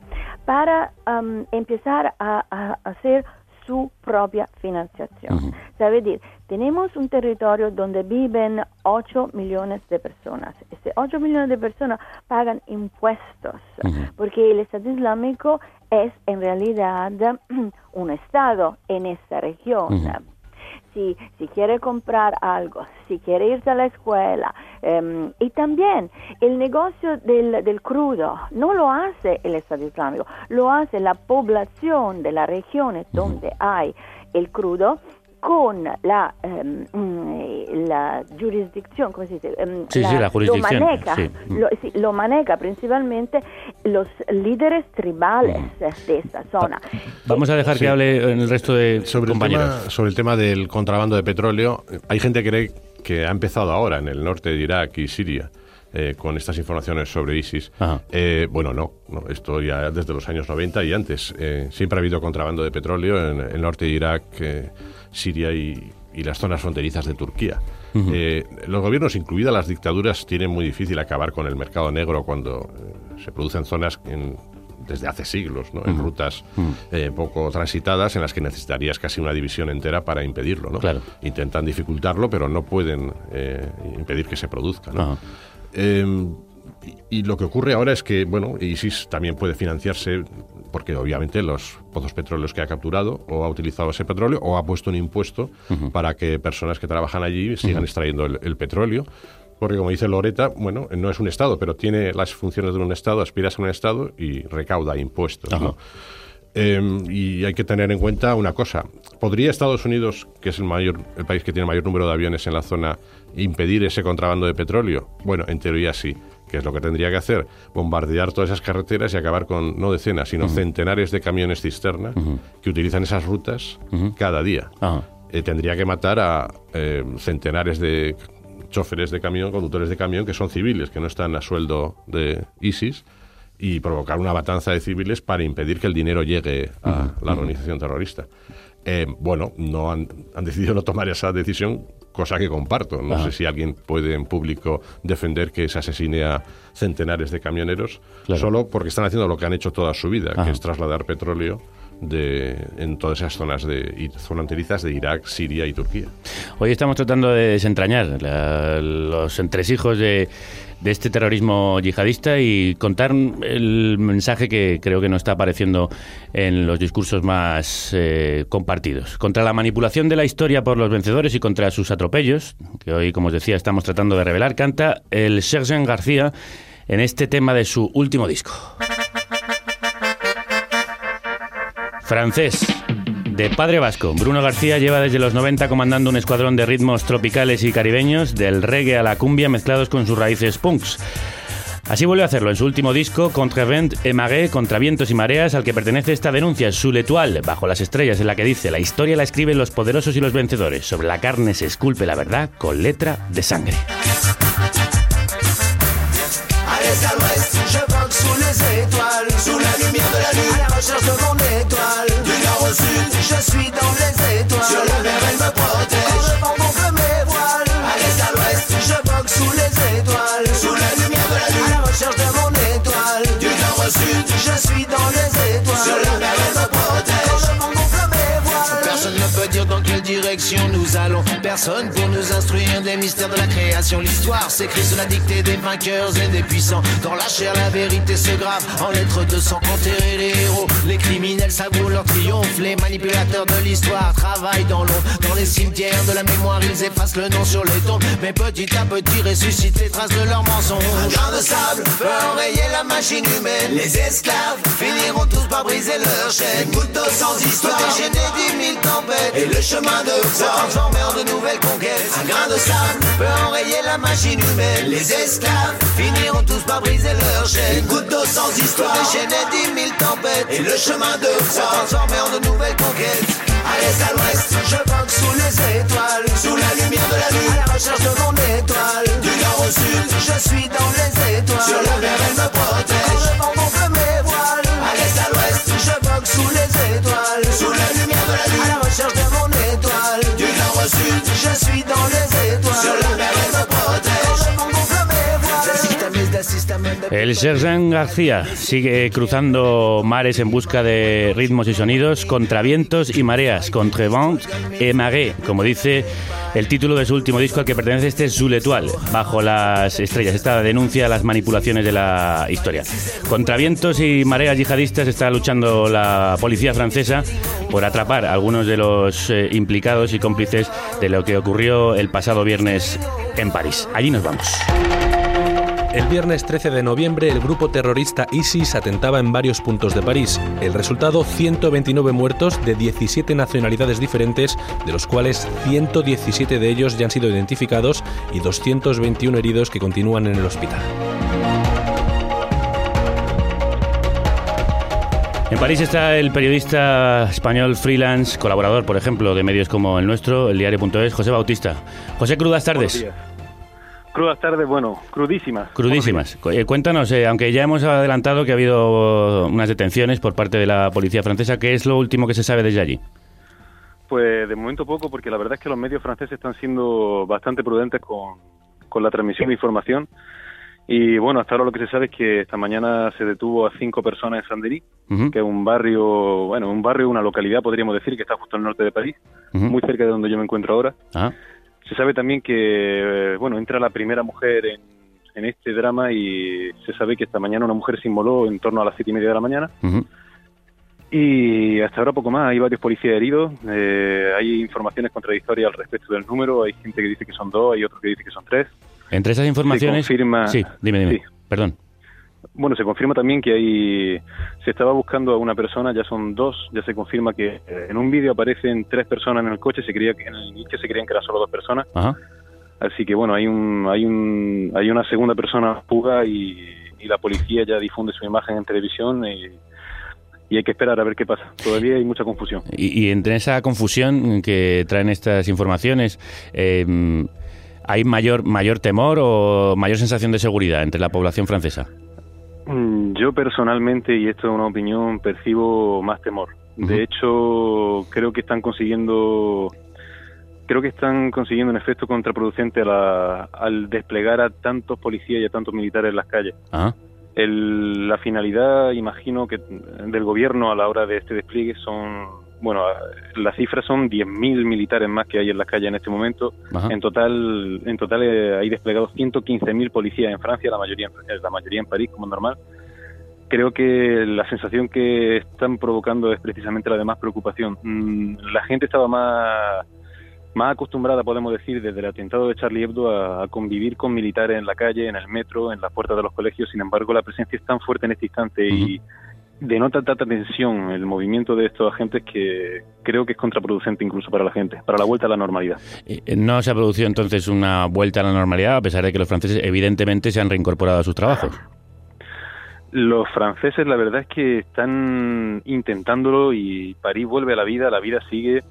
[SPEAKER 15] para um, empezar a, a hacer su propia financiación. Es decir, tenemos un territorio donde viven 8 millones de personas. Este 8 millones de personas pagan impuestos porque el Estado Islámico es en realidad *clears throat* un Estado en esta región. Si, si quiere comprar algo, si quiere irse a la escuela, em, y también el negocio del, del crudo no lo hace el Estado Islámico, lo hace la población de las regiones donde hay el crudo con la, em, mm, la jurisdicción, ¿cómo se dice? Em,
[SPEAKER 4] Sí, sí, la jurisdicción,
[SPEAKER 15] Lo maneja,
[SPEAKER 4] sí.
[SPEAKER 15] lo, sí, lo maneja principalmente los líderes tribales de esta zona.
[SPEAKER 4] Vamos a dejar
[SPEAKER 16] Sí.
[SPEAKER 4] que hable el resto de
[SPEAKER 16] sobre el,
[SPEAKER 4] compañeros.
[SPEAKER 16] tema, sobre el tema del contrabando de petróleo, hay gente que cree que ha empezado ahora en el norte de Irak y Siria. eh, con estas informaciones sobre ISIS. Eh, bueno, no, no, esto ya desde los años 90 y antes. Eh, siempre ha habido contrabando de petróleo en el norte de Irak, eh, Siria y, y las zonas fronterizas de Turquía. Eh, los gobiernos, incluidas las dictaduras, tienen muy difícil acabar con el mercado negro cuando eh, se producen zonas en- desde hace siglos, ¿no? en rutas eh, poco transitadas en las que necesitarías casi una división entera para impedirlo. ¿no? Intentan dificultarlo, pero no pueden eh, impedir que se produzca. ¿no? Y, y lo que ocurre ahora es que, bueno, ISIS también puede financiarse porque obviamente los pozos petróleos que ha capturado o ha utilizado ese petróleo o ha puesto un impuesto para que personas que trabajan allí sigan extrayendo el, el petróleo. Porque como dice Loreta, bueno, no es un Estado, pero tiene las funciones de un Estado, aspira a un Estado y recauda impuestos. ¿no? Eh, y hay que tener en cuenta una cosa. ¿Podría Estados Unidos, que es el, mayor, el país que tiene el mayor número de aviones en la zona, impedir ese contrabando de petróleo? Bueno, en teoría sí. ¿Qué es lo que tendría que hacer? Bombardear todas esas carreteras y acabar con no decenas, sino centenares de camiones cisterna que utilizan esas rutas cada día. Eh, tendría que matar a eh, centenares de choferes de camión, conductores de camión, que son civiles, que no están a sueldo de ISIS, y provocar una matanza de civiles para impedir que el dinero llegue a la organización terrorista. Eh, bueno, no han, han decidido no tomar esa decisión cosa que comparto. No
[SPEAKER 4] Ajá.
[SPEAKER 16] sé si alguien puede en público defender que se asesine a centenares de camioneros
[SPEAKER 4] Claro.
[SPEAKER 16] solo porque están haciendo lo que han hecho toda su vida,
[SPEAKER 4] Ajá.
[SPEAKER 16] que es trasladar petróleo de, en todas esas zonas de fronterizas de Irak, Siria y Turquía.
[SPEAKER 4] Hoy estamos tratando de desentrañar la- los entresijos de, de este terrorismo yihadista y contar el mensaje que creo que no está apareciendo en los discursos más eh, compartidos. Contra la manipulación de la historia por los vencedores y contra sus atropellos, que hoy, como os decía, estamos tratando de revelar, canta el Sergen García en este tema de su último disco. Francés. De padre vasco, Bruno García lleva desde los 90 comandando un escuadrón de ritmos tropicales y caribeños, del reggae a la cumbia mezclados con sus raíces punks. Así vuelve a hacerlo en su último disco, Contrevent et Marée, Contra vientos y mareas, al que pertenece esta denuncia, su letual, bajo las estrellas, en la que dice, la historia la escriben los poderosos y los vencedores, sobre la carne se esculpe la verdad con letra de sangre.
[SPEAKER 21] Au sud, je suis dans les étoiles. Sur la mer, elle me protège. Quand vent gonfle mes voiles. À l'est, à l'ouest, je vogue sous les étoiles, sous la lumière de la lune, à la recherche de mon étoile. Du nord au sud, je suis dans les étoiles. Nous allons. Personne pour nous instruire des mystères de la création. L'histoire s'écrit sous la dictée des vainqueurs et des puissants. Dans la chair, la vérité se grave en lettres de sang. Enterrer les héros, les criminels savourent leur triomphe. Les manipulateurs de l'histoire travaillent dans l'ombre. Dans les cimetières de la mémoire, ils effacent le nom sur les tombes. Mais petit à petit ressuscitent les traces de leurs mensonges. Un grain de sable peut enrayer la machine humaine. Les esclaves finiront tous par briser leur chaîne. D'eau sans histoire, déchaîner dix mille tempêtes. Et le chemin de transformer en de nouvelles conquêtes. Un grain de sable peut enrayer la machine humaine. Les esclaves finiront tous par briser leur chaîne. Une goutte d'eau sans histoire, déchaîner dix mille tempêtes. Et le chemin de croix se transformer en de nouvelles conquêtes. À l'est, à l'ouest, je vogue sous les étoiles, sous la lumière de la lune, à la recherche de mon étoile. Du nord au sud, je suis dans les étoiles. Sur la mer, elle me protège. Quand le vent mes voiles. À l'est, à l'ouest, je vogue sous les étoiles, sous la lumière de la lune, à la recherche de suis dans les
[SPEAKER 4] El Sergen García sigue cruzando mares en busca de ritmos y sonidos contra vientos y mareas, contre vent et marée, como dice el título de su último disco al que pertenece este Zuletual, bajo las estrellas. Esta denuncia las manipulaciones de la historia. Contra vientos y mareas yihadistas está luchando la policía francesa por atrapar a algunos de los eh, implicados y cómplices de lo que ocurrió el pasado viernes en París. Allí nos vamos.
[SPEAKER 20] El viernes 13 de noviembre el grupo terrorista ISIS atentaba en varios puntos de París. El resultado 129 muertos de 17 nacionalidades diferentes, de los cuales 117 de ellos ya han sido identificados y 221 heridos que continúan en el hospital.
[SPEAKER 4] En París está el periodista español freelance, colaborador, por ejemplo, de medios como el nuestro, el diario.es, José Bautista. José, crudas tardes.
[SPEAKER 22] Crudas tardes, bueno, crudísimas.
[SPEAKER 4] Crudísimas. Eh, Cuéntanos, eh, aunque ya hemos adelantado que ha habido unas detenciones por parte de la policía francesa, ¿qué es lo último que se sabe desde allí?
[SPEAKER 22] Pues de momento poco, porque la verdad es que los medios franceses están siendo bastante prudentes con, con la transmisión de información. Y bueno, hasta ahora lo que se sabe es que esta mañana se detuvo a cinco personas en Saint-Denis,
[SPEAKER 4] Ujú.
[SPEAKER 22] que es un barrio, bueno, un barrio, una localidad, podríamos decir, que está justo al norte de París, muy cerca de donde yo me encuentro ahora.
[SPEAKER 4] Ah,
[SPEAKER 22] Se sabe también que, eh, bueno, entra la primera mujer en, en este drama y se sabe que esta mañana una mujer se inmoló en torno a las siete y media de la mañana. Y hasta ahora poco más, hay varios policías heridos, eh, hay informaciones contradictorias al respecto del número, hay gente que dice que son dos, hay otro que dice que son tres.
[SPEAKER 4] Entre esas informaciones...
[SPEAKER 22] Se confirma-
[SPEAKER 4] Sí, dime, dime.
[SPEAKER 22] Sí.
[SPEAKER 4] Perdón.
[SPEAKER 22] Bueno, se confirma también que hay, se estaba buscando a una persona, ya son dos, ya se confirma que eh, en un vídeo aparecen tres personas en el coche, se creía que en el inicio se creían que eran solo dos personas,
[SPEAKER 4] Ajá.
[SPEAKER 22] así que bueno, hay un, hay un, hay una segunda persona fuga y, y la policía ya difunde su imagen en televisión y, y hay que esperar a ver qué pasa. Todavía hay mucha confusión.
[SPEAKER 4] Y, y entre esa confusión que traen estas informaciones, eh, ¿hay mayor, mayor temor o mayor sensación de seguridad entre la población francesa?
[SPEAKER 22] Mm, Yo personalmente, y esto es una opinión, percibo más temor. De hecho, creo que están consiguiendo creo que están consiguiendo un efecto contraproducente a la- al desplegar a tantos policías y a tantos militares en las calles.
[SPEAKER 4] Ah,
[SPEAKER 22] El- la finalidad, imagino, que del gobierno a la hora de este despliegue son, bueno, las cifras son 10.000 militares más que hay en las calles en este momento.
[SPEAKER 4] Ajá.
[SPEAKER 22] En total, en total eh, hay desplegados 115.000 policías en Francia, la mayoría, en- la mayoría en París, como es normal. Creo que la sensación que están provocando es precisamente la de más preocupación. Mm, La gente estaba más más acostumbrada, podemos decir, desde el atentado de Charlie Hebdo a, a convivir con militares en la calle, en el metro, en las puertas de los colegios. Sin embargo, la presencia es tan fuerte en este instante y denota tanta tensión el movimiento de estos agentes que creo que es contraproducente incluso para la gente, para la vuelta a la normalidad.
[SPEAKER 4] Eh, No se ha producido entonces una vuelta a la normalidad, a pesar de que los franceses evidentemente se han reincorporado a sus trabajos.
[SPEAKER 22] Los franceses, la verdad es que están intentándolo y París vuelve a la vida, la vida sigue,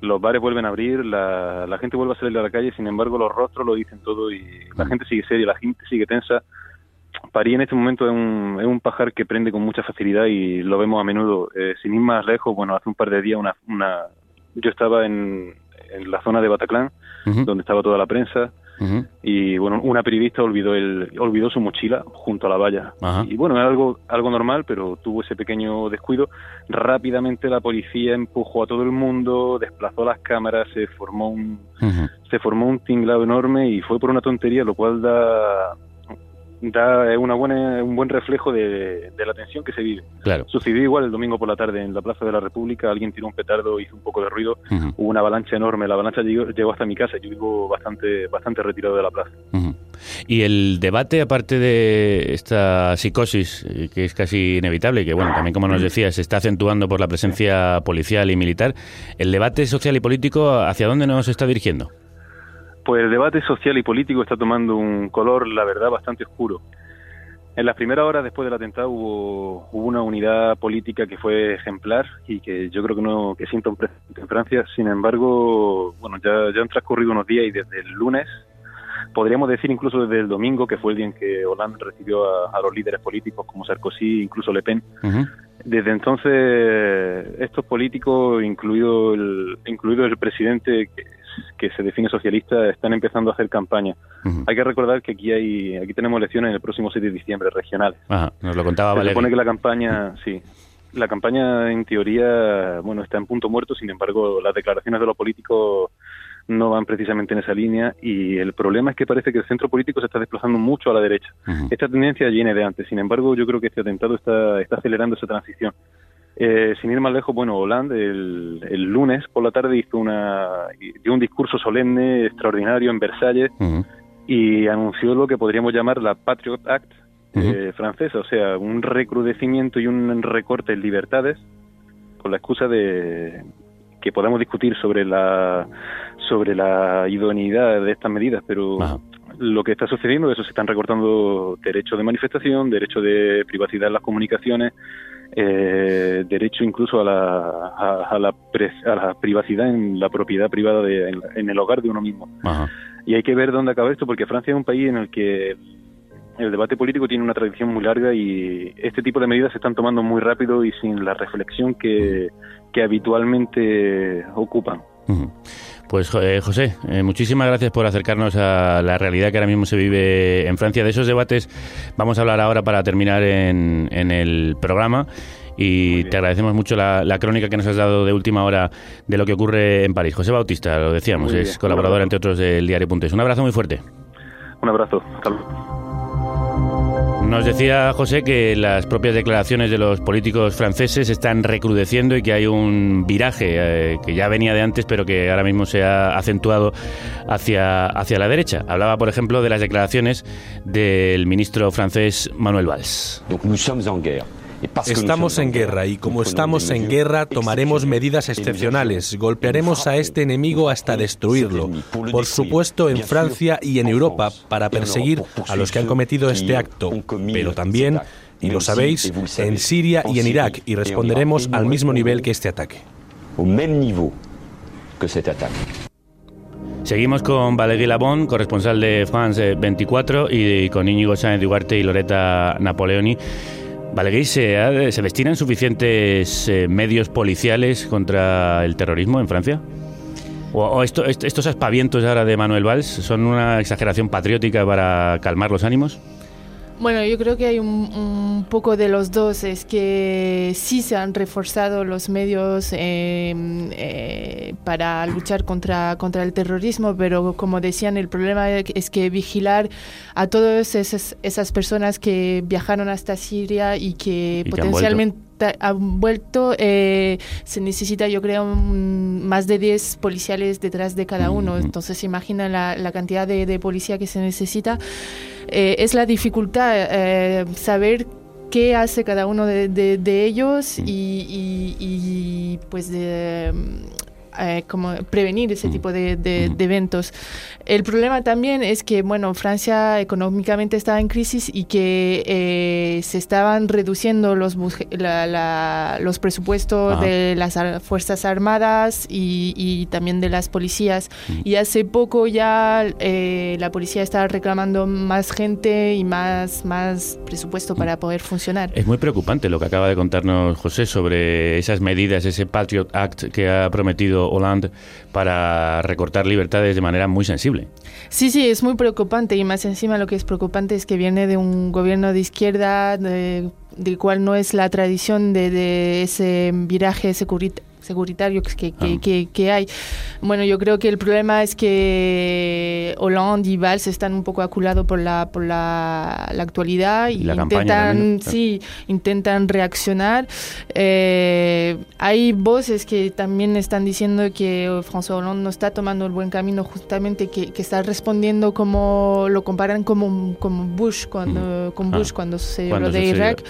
[SPEAKER 22] los bares vuelven a abrir, la, la gente vuelve a salir a la calle, sin embargo los rostros lo dicen todo y la gente sigue seria, la gente sigue tensa. París en este momento es un, es un pajar que prende con mucha facilidad y lo vemos a menudo. Eh, sin ir más lejos, bueno, hace un par de días una, una yo estaba en, en la zona de Bataclan, donde estaba toda la prensa, y bueno, una periodista olvidó el olvidó su mochila junto a la valla. Y bueno, era algo algo normal, pero tuvo ese pequeño descuido. Rápidamente la policía empujó a todo el mundo, desplazó las cámaras, se formó un se formó un tinglado enorme y fue por una tontería, lo cual da da una buena un buen reflejo de, de la tensión que se vive.
[SPEAKER 4] Claro.
[SPEAKER 22] Sucedió igual el domingo por la tarde en la Plaza de la República, alguien tiró un petardo, hizo un poco de ruido, hubo una avalancha enorme, la avalancha llegó, llegó hasta mi casa, yo vivo bastante bastante retirado de la plaza.
[SPEAKER 4] Ujú. Y el debate, aparte de esta psicosis, eh, que es casi inevitable, y que bueno, también como nos decías, se está acentuando por la presencia policial y militar, el debate social y político, ¿hacia dónde nos está dirigiendo?
[SPEAKER 22] Pues el debate social y político está tomando un color, la verdad, bastante oscuro. En las primeras horas después del atentado hubo, hubo una unidad política que fue ejemplar y que yo creo que no que sienta un precedente en Francia. Sin embargo, bueno, ya, ya han transcurrido unos días y desde el lunes, podríamos decir incluso desde el domingo, que fue el día en que Hollande recibió a, a los líderes políticos como Sarkozy, incluso Le Pen, desde entonces, estos políticos, incluido el, incluido el presidente que, que se define socialista, están empezando a hacer campaña. Hay que recordar que aquí hay aquí tenemos elecciones el próximo 7 de diciembre regionales.
[SPEAKER 4] Ajá, nos lo contaba
[SPEAKER 22] Se
[SPEAKER 4] Valeria.
[SPEAKER 22] supone que la campaña, sí, la campaña en teoría, bueno, está en punto muerto. Sin embargo, las declaraciones de los políticos no van precisamente en esa línea y el problema es que parece que el centro político se está desplazando mucho a la derecha. Esta tendencia viene de antes. Sin embargo, yo creo que este atentado está, está acelerando esa transición. Eh, sin ir más lejos, bueno, Hollande el, el lunes por la tarde hizo una, dio un discurso solemne, extraordinario en Versalles y anunció lo que podríamos llamar la Patriot Act eh, francesa, o sea, un recrudecimiento y un recorte en libertades con la excusa de que podamos discutir sobre la sobre la idoneidad de estas medidas, pero lo que está sucediendo es que se están recortando derechos de manifestación, derecho de privacidad en las comunicaciones, eh, derecho incluso a la, a, a la, pre- a la privacidad en la propiedad privada de, en, en el hogar de uno mismo.
[SPEAKER 4] Ajá.
[SPEAKER 22] Y hay que ver dónde acaba esto, porque Francia es un país en el que el debate político tiene una tradición muy larga y este tipo de medidas se están tomando muy rápido y sin la reflexión que, que habitualmente ocupan.
[SPEAKER 4] Pues eh, José, eh, muchísimas gracias por acercarnos a la realidad que ahora mismo se vive en Francia. De esos debates vamos a hablar ahora para terminar en, en el programa. Y te agradecemos mucho la, la crónica que nos has dado de última hora de lo que ocurre en París. José Bautista, lo decíamos, es colaborador, entre otros, del diario.es. Un abrazo muy fuerte.
[SPEAKER 22] Un abrazo. Hasta luego.
[SPEAKER 4] Nos decía José que las propias declaraciones de los políticos franceses están recrudeciendo y que hay un viraje eh, que ya venía de antes, pero que ahora mismo se ha acentuado hacia, hacia la derecha. Hablaba, por ejemplo, de las declaraciones del ministro francés Manuel Valls.
[SPEAKER 20] Estamos en guerra. y como estamos en guerra tomaremos medidas excepcionales, golpearemos a este enemigo hasta destruirlo, por supuesto en Francia y en Europa, para perseguir a los que han cometido este acto, pero también, y lo sabéis, en Siria y en Irak, y responderemos al mismo nivel que este ataque.
[SPEAKER 4] Seguimos con Valérie Labón, corresponsal de France 24, y con Íñigo Sáenz Duarte y Loreta Napoleoni. Valérie, ¿se, ¿se destinan suficientes eh, medios policiales contra el terrorismo en Francia? O, esto- est- estos aspavientos ahora de Manuel Valls son una exageración patriótica para calmar los ánimos.
[SPEAKER 9] Bueno, yo creo que hay un, un poco de los dos. Es que sí se han reforzado los medios eh, eh, para luchar contra, contra el terrorismo, pero como decían, el problema es que vigilar a todas esas, esas personas que viajaron hasta Siria y que
[SPEAKER 4] Y
[SPEAKER 9] potencialmente han vuelto, eh, se necesita, yo creo, más de 10 policiales detrás de cada uno. Entonces, imagina la, la cantidad de, de policía que se necesita. Eh, es la dificultad eh, saber qué hace cada uno de, de- de ellos y, y- y, pues de eh, como prevenir ese tipo de, de- de eventos. El problema también es que, bueno, Francia económicamente estaba en crisis y que eh, se estaban reduciendo los, la- la- los presupuestos
[SPEAKER 23] Ajá.
[SPEAKER 9] de las ar- Fuerzas Armadas y, y también de las policías. Y hace poco ya eh, la policía estaba reclamando más gente y más, más presupuesto para poder funcionar.
[SPEAKER 4] Es muy preocupante lo que acaba de contarnos José sobre esas medidas, ese Patriot Act que ha prometido Hollande para recortar libertades de manera muy sensible.
[SPEAKER 9] Sí, sí, es muy preocupante y más encima lo que es preocupante es que viene de un gobierno de izquierda de- del cual no es la tradición de, de ese viraje securit- securitario que, que, que- que hay. Bueno, yo creo que el problema es que Hollande y Valls están un poco aculados por la, por la, la actualidad y,
[SPEAKER 4] la campaña
[SPEAKER 9] intentan, sí, intentan reaccionar. Eh, hay voces que también están diciendo que François Hollande no está tomando el buen camino, justamente que, está respondiendo como lo comparan como, como Bush cuando, con Bush
[SPEAKER 4] Ah,
[SPEAKER 9] cuando sucedió
[SPEAKER 4] cuando
[SPEAKER 9] lo de
[SPEAKER 4] sucedió,
[SPEAKER 9] Irak.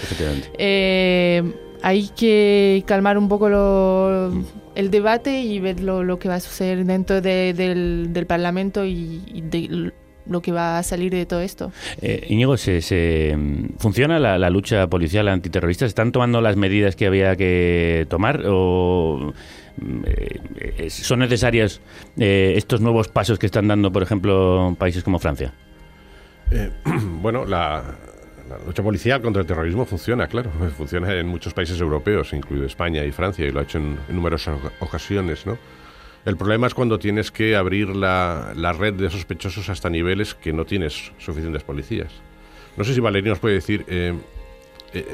[SPEAKER 9] Eh, hay que calmar un poco lo- el debate y ver lo, lo que va a suceder dentro de- del, del Parlamento y, y de lo que va a salir de todo esto.
[SPEAKER 4] Eh, Íñigo, ¿se, se, mm, ¿funciona la, la lucha policial antiterrorista? ¿Se ¿Están tomando las medidas que había que tomar o mm, eh, eh, son necesarios eh, estos nuevos pasos que están dando, por ejemplo, países como Francia?
[SPEAKER 16] Eh, *clears throat* bueno, la, la lucha policial contra el terrorismo funciona, claro. *laughs* Funciona en muchos países europeos, incluido España y Francia, y lo ha hecho en, en numerosas oca- ocasiones, ¿no? El problema es cuando tienes que abrir la, la red de sospechosos hasta niveles que no tienes suficientes policías. No sé si Valerio nos puede decir, eh, eh,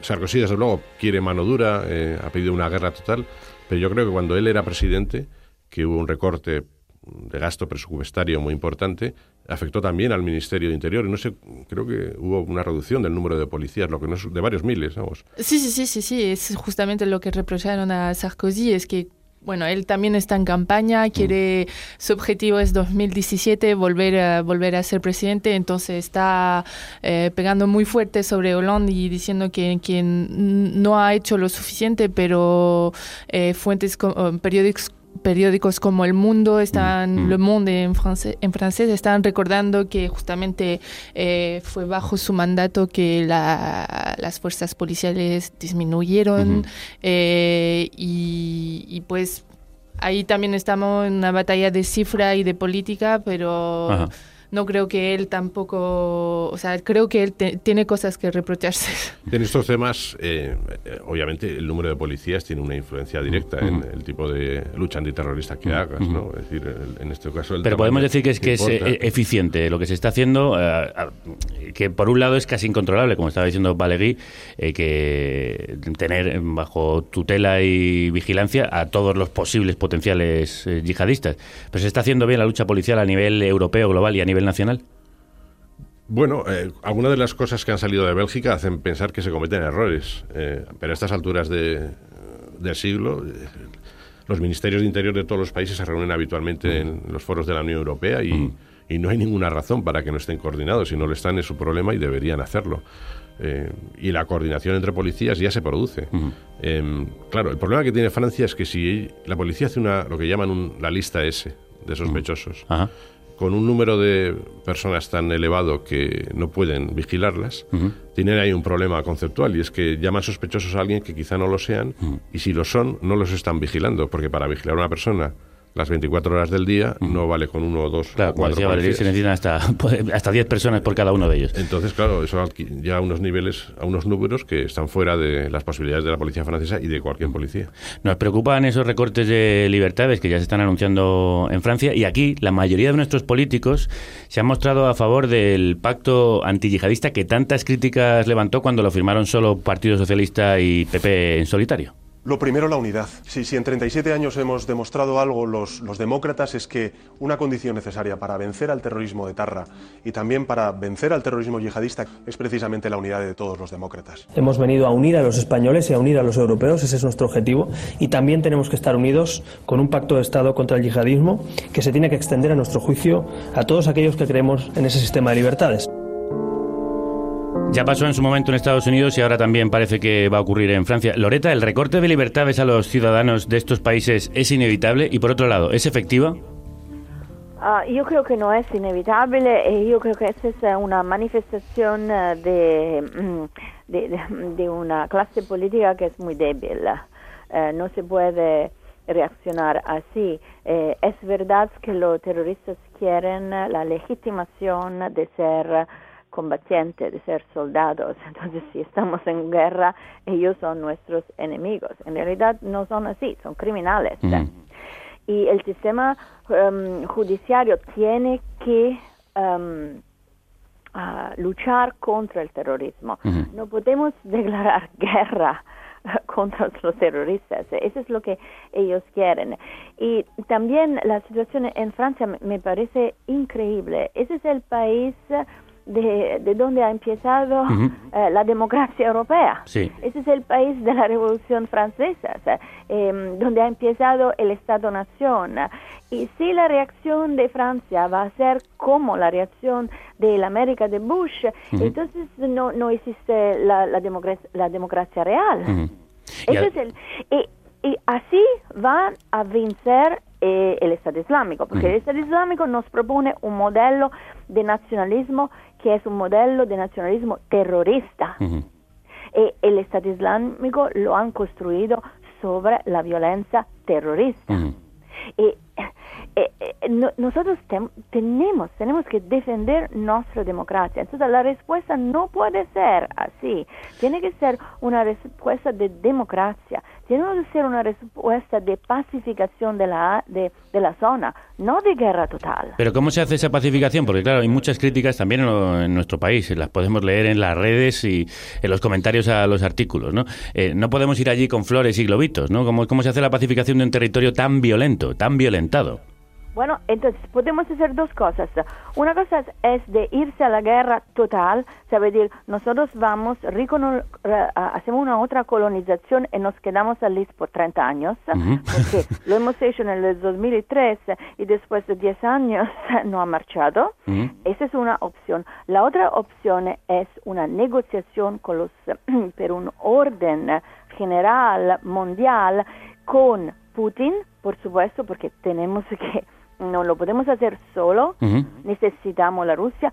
[SPEAKER 16] Sarkozy desde luego quiere mano dura, eh, ha pedido una guerra total, pero yo creo que cuando él era presidente, que hubo un recorte de gasto presupuestario muy importante, afectó también al Ministerio de Interior. No sé, creo que hubo una reducción del número de policías, lo que no es de varios miles, vamos.
[SPEAKER 9] Sí, sí, sí, sí, sí, es justamente lo que reprocharon a Sarkozy, es que bueno, él también está en campaña, quiere, su objetivo es 2017 volver a, volver a ser presidente, entonces está eh, pegando muy fuerte sobre Hollande y diciendo que, que no ha hecho lo suficiente, pero eh, fuentes, co- periódicos periódicos como El Mundo, están, Le Monde en francés, en francés, están recordando que justamente eh, fue bajo su mandato que la- las fuerzas policiales disminuyeron eh, y, y pues ahí también estamos en una batalla de cifra y de política, pero
[SPEAKER 16] Ajá.
[SPEAKER 9] No creo que él tampoco, o sea, creo que él te- tiene cosas que reprocharse. *laughs*
[SPEAKER 16] En estos temas, eh, eh, obviamente, el número de policías tiene una influencia directa en el tipo de lucha antiterrorista que hagas, ¿no? Es decir, el- en este caso... El
[SPEAKER 4] Pero podemos decir que es, que es
[SPEAKER 16] importa.
[SPEAKER 4] eh, eficiente lo que se está haciendo, eh, que por un lado es casi incontrolable, como estaba diciendo eh, que tener bajo tutela y vigilancia a todos los posibles potenciales eh, yihadistas. Pero se está haciendo bien la lucha policial a nivel europeo, global y a nivel nacional.
[SPEAKER 16] Bueno, eh, algunas de las cosas que han salido de Bélgica hacen pensar que se cometen errores, eh, pero a estas alturas de- del siglo, eh, los ministerios de Interior de todos los países se reúnen habitualmente en los foros de la Unión Europea y, y no hay ninguna razón para que no estén coordinados. Si no lo están es su problema y deberían hacerlo. Eh, y la coordinación entre policías ya se produce. Em, claro, el problema que tiene Francia es que si la policía hace una, lo que llaman un- la lista S de sospechosos, con un número de personas tan elevado que no pueden vigilarlas, tienen ahí un problema conceptual y es que llaman sospechosos a alguien que quizá no lo sean y si lo son, no los están vigilando, porque para vigilar a una persona las 24 horas del día, no vale con uno o dos
[SPEAKER 4] Claro,
[SPEAKER 16] o cuatro
[SPEAKER 4] decía se necesitan hasta, *laughs* hasta 10 personas por cada uno de ellos.
[SPEAKER 16] Entonces, claro, eso ya a unos niveles, a unos números que están fuera de las posibilidades de la policía francesa y de cualquier policía.
[SPEAKER 4] Nos preocupan esos recortes de libertades que ya se están anunciando en Francia y aquí la mayoría de nuestros políticos se han mostrado a favor del pacto antiyihadista que tantas críticas levantó cuando lo firmaron solo Partido Socialista y PP en solitario.
[SPEAKER 23] Lo primero, la unidad. Si, si en 37 años hemos demostrado algo los, los demócratas es que una condición necesaria para vencer al terrorismo de Tarra y también para vencer al terrorismo yihadista es precisamente la unidad de todos los demócratas.
[SPEAKER 24] Hemos venido a unir a los españoles y a unir a los europeos, ese es nuestro objetivo, y también tenemos que estar unidos con un pacto de Estado contra el yihadismo que se tiene que extender, a nuestro juicio, a todos aquellos que creemos en ese sistema de libertades.
[SPEAKER 4] Ya pasó en su momento en Estados Unidos y ahora también parece que va a ocurrir en Francia. Loreta, ¿el recorte de libertades a los ciudadanos de estos países es inevitable? Y por otro lado, ¿es efectiva?
[SPEAKER 15] Ah, yo creo que no es inevitable y yo creo que esa es eh, una manifestación eh, de, mm, de, de- *laughs* de una clase política que es muy débil. Eh, no se puede reaccionar así. Eh, es verdad que los terroristas quieren la legitimación de ser combatientes, de ser soldados. *laughs* Entonces, si estamos en guerra, ellos son nuestros enemigos. En realidad no son así, son criminales y el sistema em, judiciario tiene que em, ah, luchar contra el terrorismo. No podemos *laughs* declarar guerra *laughs* contra los terroristas. Eso es lo que ellos quieren. Y también la situación en Francia me parece increíble. Ese es el país de, de donde ha empezado *laughs* eh, la democracia europea.
[SPEAKER 4] Sí.
[SPEAKER 15] Ese es el país de la Revolución Francesa, o sea, em, donde ha empezado el Estado-Nación. Y si la reacción de Francia va a ser como la reacción de la América de Bush, entonces no, no existe la, la, democracia, la democracia real. Ese es el- y, y así van a vencer eh, el Estado Islámico, porque el Estado Islámico nos propone un modelo de nacionalismo que es un modelo de nacionalismo terrorista. Eh, el Estado Islámico lo han construido sobre la violencia terrorista. Eh, eh, eh, no- nosotros tem- tenemos, tenemos que defender nuestra democracia. Entonces la respuesta no puede ser así. Tiene que ser una respuesta de democracia. Tiene que ser una respuesta de pacificación de la, de, de la zona, no de guerra total.
[SPEAKER 4] Pero ¿cómo se hace esa pacificación? Porque claro, hay muchas críticas también en, lo- en nuestro país, las podemos leer en las redes y en los comentarios a los artículos, ¿no? Eh, no podemos ir allí con flores y globitos, ¿no? ¿Cómo, ¿Cómo se hace la pacificación de un territorio tan violento, tan violentado?
[SPEAKER 15] Bueno, entonces podemos hacer dos cosas. Una cosa es, de irse a la guerra total, sabe decir, nosotros vamos, a- hacemos una otra colonización y nos quedamos allí por 30 años, porque lo hemos hecho en el 2003 y después de 10 años *laughs* no ha marchado. Esa es una opción. La otra opción es una negociación con los, *clears throat* per un orden general mundial con Putin, por supuesto, porque tenemos que, no lo podemos hacer solo, necesitamos la Rusia.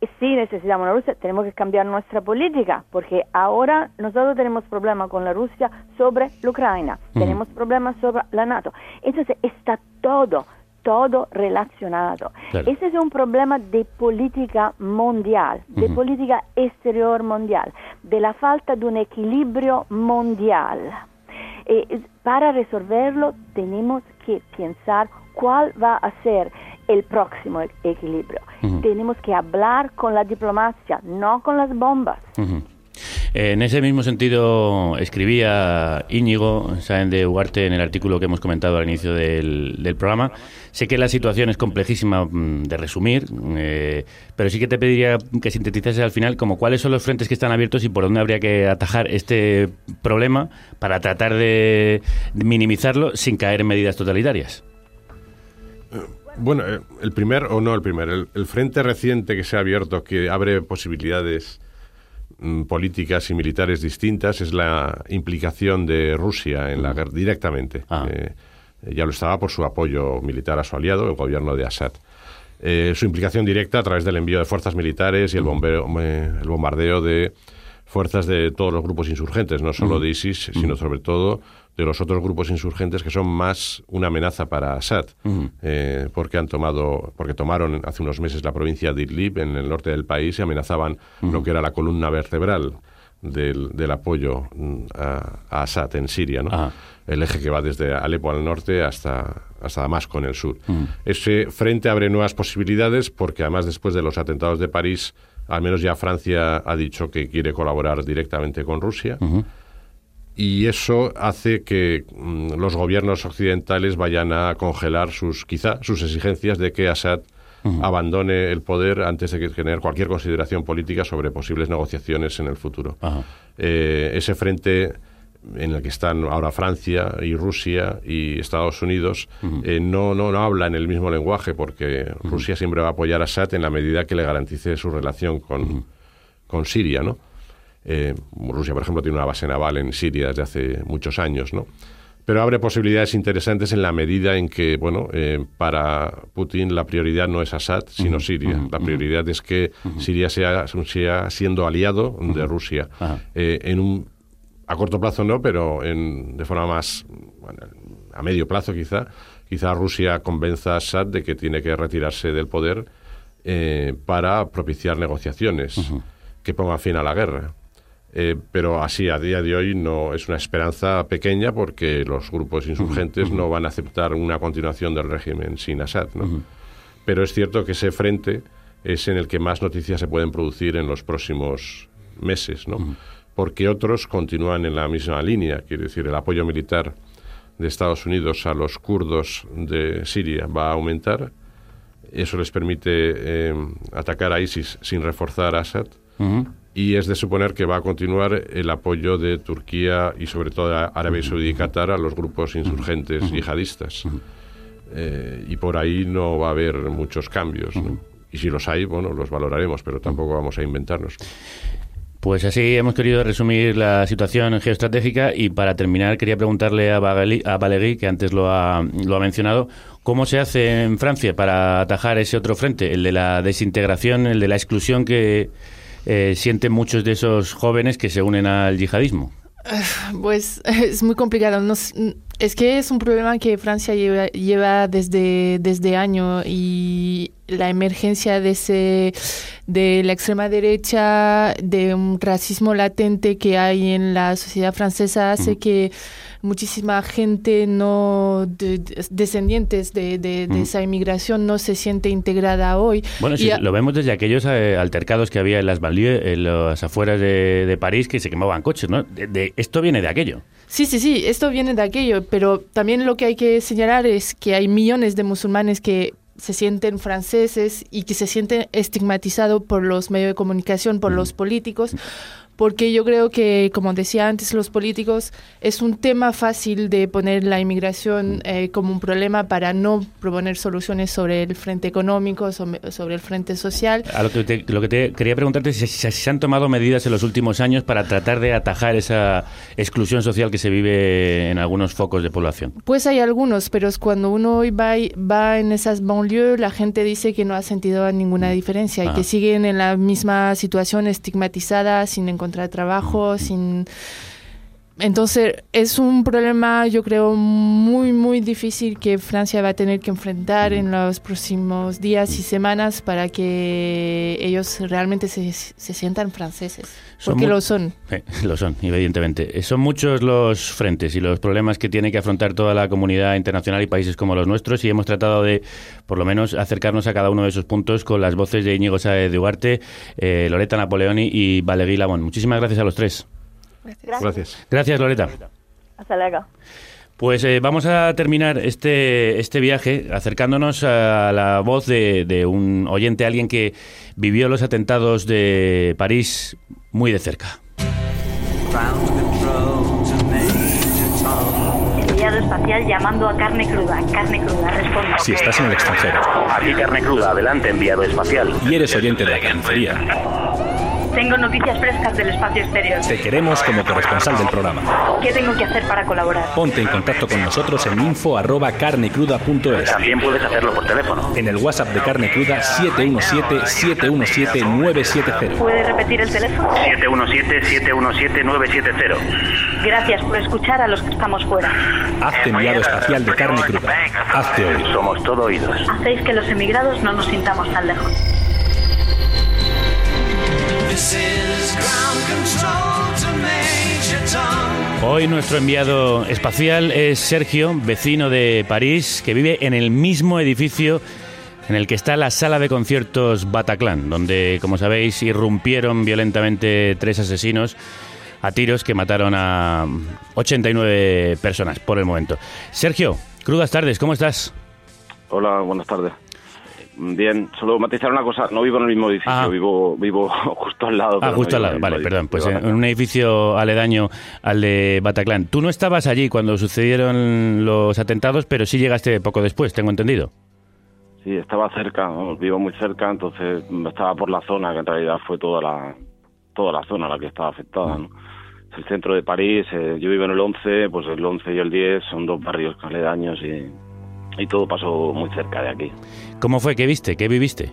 [SPEAKER 15] Y si necesitamos la Rusia, tenemos que cambiar nuestra política, porque ahora nosotros tenemos problemas con la Rusia sobre la Ucrania, tenemos problemas sobre la NATO. Entonces está todo, todo relacionado.
[SPEAKER 25] Claro.
[SPEAKER 15] Ese es un problema de política mundial, de política exterior mundial, de la falta de un equilibrio mundial. Eh, para resolverlo tenemos que pensar cuál va a ser el próximo e- equilibrio. Tenemos que hablar con la diplomacia, no con las bombas.
[SPEAKER 4] Eh, En ese mismo sentido, escribía Íñigo Sáenz de Ugarte en el artículo que hemos comentado al inicio del, del programa. Sé que la situación es complejísima mm, de resumir, eh, pero sí que te pediría que sintetizases al final como cuáles son los frentes que están abiertos y por dónde habría que atajar este problema para tratar de minimizarlo sin caer en medidas totalitarias.
[SPEAKER 16] Bueno, eh, el primer, o no el primer, el, el frente reciente que se ha abierto, que abre posibilidades mm, políticas y militares distintas, es la implicación de Rusia en la guerra directamente. Eh, ya lo estaba por su apoyo militar a su aliado, el gobierno de Assad. Eh, su implicación directa a través del envío de fuerzas militares y el, bombeo- eh, el bombardeo de fuerzas de todos los grupos insurgentes, no solo de ISIS, sino sobre todo de los otros grupos insurgentes que son más una amenaza para Assad, eh, porque han tomado, porque tomaron hace unos meses la provincia de Idlib en el norte del país y amenazaban lo que era la columna vertebral del, del apoyo mm, a, a Assad en Siria, ¿no? el eje que va desde Alepo al norte hasta, hasta Damasco en el sur. Ese frente abre nuevas posibilidades porque además después de los atentados de París, al menos ya Francia ha dicho que quiere colaborar directamente con Rusia. Y eso hace que mm, los gobiernos occidentales vayan a congelar sus, quizá, sus exigencias de que Assad abandone el poder antes de que tener cualquier consideración política sobre posibles negociaciones en el futuro. Eh, ese frente en el que están ahora Francia y Rusia y Estados Unidos, eh, no, no, no hablan el mismo lenguaje porque Rusia siempre va a apoyar a Assad en la medida que le garantice su relación con, con Siria, ¿no? Eh, Rusia, por ejemplo, tiene una base naval en Siria desde hace muchos años, ¿no? Pero abre posibilidades interesantes en la medida en que, bueno, eh, para Putin la prioridad no es Assad, sino Siria. La prioridad es que Siria sea, sea siendo aliado de Rusia. en un a corto plazo no, pero en, de forma más a medio plazo quizá, quizá Rusia convenza a Assad de que tiene que retirarse del poder eh, para propiciar negociaciones que pongan fin a la guerra. Eh, pero así a día de hoy no es una esperanza pequeña porque los grupos insurgentes no van a aceptar una continuación del régimen sin Assad. ¿no? Pero es cierto que ese frente es en el que más noticias se pueden producir en los próximos meses. ¿no? porque otros continúan en la misma línea, quiere decir, el apoyo militar de Estados Unidos a los kurdos de Siria va a aumentar. Eso les permite eh, atacar a ISIS sin reforzar a Assad. Y es de suponer que va a continuar el apoyo de Turquía y sobre todo a Arabia Saudí y Qatar a los grupos insurgentes yihadistas. Eh, y por ahí no va a haber muchos cambios. Y si los hay, bueno, los valoraremos, pero tampoco vamos a inventarnos.
[SPEAKER 4] Pues así hemos querido resumir la situación geoestratégica y para terminar quería preguntarle a, Valéry, que antes lo ha, lo ha mencionado, ¿cómo se hace en Francia para atajar ese otro frente, el de la desintegración, el de la exclusión que eh, sienten muchos de esos jóvenes que se unen al yihadismo? *sighs*
[SPEAKER 9] Pues *laughs* es muy complicado. es que es un problema que Francia lleva, lleva desde, desde años y la emergencia de, ese, de la extrema derecha, de un racismo latente que hay en la sociedad francesa hace que muchísima gente no descendientes de, esa inmigración no se siente integrada hoy.
[SPEAKER 4] Bueno, sí, lo vemos desde aquellos eh, altercados que había en las banlieues, en las afueras de, París, que se quemaban coches, ¿no? De, esto viene de aquello.
[SPEAKER 9] Sí, sí, sí, esto viene de aquello, pero también lo que hay que señalar es que hay millones de musulmanes que se sienten franceses y que se sienten estigmatizados por los medios de comunicación, por los políticos, porque yo creo que, como decía antes, los políticos es un tema fácil de poner la inmigración eh, como un problema para no proponer soluciones sobre el frente económico, sobre, el frente social.
[SPEAKER 4] A lo que te, lo que te quería preguntarte es si, se han tomado medidas en los últimos años para tratar de atajar esa exclusión social que se vive en algunos focos de población.
[SPEAKER 9] Pues hay algunos, pero es cuando uno hoy va, va en esas banlieues, la gente dice que no ha sentido ninguna diferencia y que siguen en la misma situación estigmatizada, sin encontrar de trabajo, sin... Entonces es un problema, yo creo, muy, muy difícil que Francia va a tener que enfrentar en los próximos días y semanas para que ellos realmente se, se sientan franceses. porque lo son.
[SPEAKER 4] lo son, evidentemente. Son muchos los frentes y los problemas que tiene que afrontar toda la comunidad internacional y países como los nuestros y hemos tratado de, por lo menos, acercarnos a cada uno de esos puntos con las voces de Íñigo Saez de Ugarte, eh, Loreta Napoleoni y Valéry Lamont. Muchísimas gracias a los tres.
[SPEAKER 16] Gracias.
[SPEAKER 4] Gracias, Loreta.
[SPEAKER 15] Hasta luego.
[SPEAKER 4] Pues eh, vamos a terminar este, este viaje acercándonos a la voz de, un oyente, alguien que vivió los atentados de París muy de cerca.
[SPEAKER 26] Enviado espacial llamando a carne cruda. Carne cruda, responde.
[SPEAKER 20] Si estás en el extranjero.
[SPEAKER 27] Aquí carne cruda, adelante enviado espacial.
[SPEAKER 20] Y eres oyente de la carnicería
[SPEAKER 26] Tengo noticias frescas del espacio exterior.
[SPEAKER 20] Te queremos como corresponsal del programa.
[SPEAKER 26] ¿Qué tengo que hacer para colaborar?
[SPEAKER 20] Ponte en contacto con nosotros en info@carnecruda.es.
[SPEAKER 27] También puedes hacerlo por teléfono.
[SPEAKER 20] En el WhatsApp de Carne Cruda 717-717-970.
[SPEAKER 26] ¿Puede repetir el teléfono?
[SPEAKER 27] 717-717-970.
[SPEAKER 26] Gracias por escuchar a los que estamos fuera.
[SPEAKER 20] Hazte enviado espacial de Carne Cruda. Hazte oír.
[SPEAKER 27] Somos todo oídos.
[SPEAKER 26] Hacéis que los emigrados no nos sintamos tan lejos.
[SPEAKER 4] Hoy nuestro enviado espacial es Sergio, vecino de París, que vive en el mismo edificio en el que está la sala de conciertos Bataclan, donde, como sabéis, irrumpieron violentamente tres asesinos a tiros que mataron a 89 personas por el momento. Sergio, crudas tardes, ¿cómo estás?
[SPEAKER 28] Hola, buenas tardes. Bien, solo matizar una cosa, no vivo en el mismo edificio,
[SPEAKER 4] Ah.
[SPEAKER 28] vivo vivo *laughs* justo al lado.
[SPEAKER 4] Ah,
[SPEAKER 28] no
[SPEAKER 4] justo al lado, vale, perdón, pues en en un edificio aledaño al de Bataclan. Tú no estabas allí cuando sucedieron los atentados, pero sí llegaste poco después, tengo entendido.
[SPEAKER 28] Sí, estaba cerca, vivo muy cerca, entonces estaba por la zona, que en realidad fue toda la toda la zona la que estaba afectada. ¿no? Es el centro de París, eh, yo vivo en el 11, pues el 11 y el 10 son dos barrios aledaños y, y todo pasó muy cerca de aquí.
[SPEAKER 4] ¿Cómo fue? ¿Qué viste? ¿Qué viviste?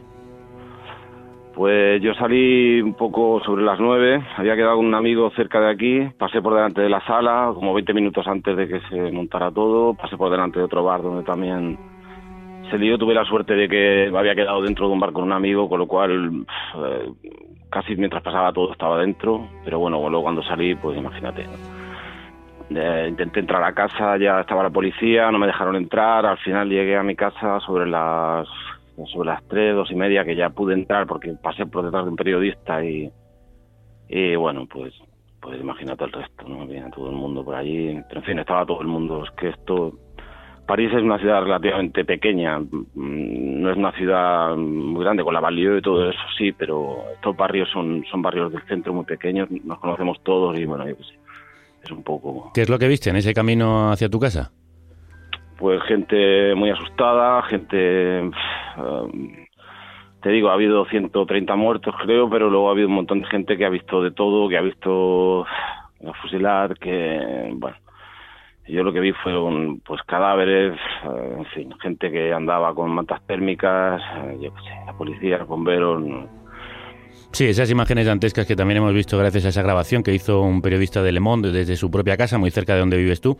[SPEAKER 28] Pues yo salí un poco sobre las nueve, había quedado un amigo cerca de aquí, pasé por delante de la sala, como 20 minutos antes de que se montara todo, pasé por delante de otro bar donde también se lió, tuve la suerte de que había quedado dentro de un bar con un amigo, con lo cual eh, casi mientras pasaba todo estaba dentro, pero bueno, luego cuando salí, pues imagínate. Eh, intenté entrar a casa, ya estaba la policía, no me dejaron entrar, al final llegué a mi casa sobre las sobre las tres, dos y media, que ya pude entrar porque pasé por detrás de un periodista y, y bueno, pues pues imagínate el resto, ¿no? Había todo el mundo por allí, pero en fin, estaba todo el mundo, es que esto... París es una ciudad relativamente pequeña, mm, no es una ciudad muy grande, con la Banlieue y todo eso sí, pero estos barrios son, son barrios del centro muy pequeños, nos conocemos todos y bueno, yo qué es un poco
[SPEAKER 4] ¿Qué es lo que viste en ese camino hacia tu casa?
[SPEAKER 28] pues gente muy asustada, gente... um, te digo, ha habido 130 muertos creo, pero luego ha habido un montón de gente que ha visto de todo, que ha visto a fusilar, que... bueno, yo lo que vi fueron pues cadáveres, eh, en fin, gente que andaba con mantas térmicas, eh, yo qué sé, la policía, los bomberos,
[SPEAKER 4] Sí, esas imágenes dantescas que también hemos visto gracias a esa grabación que hizo un periodista de Le Monde desde su propia casa, muy cerca de donde vives tú,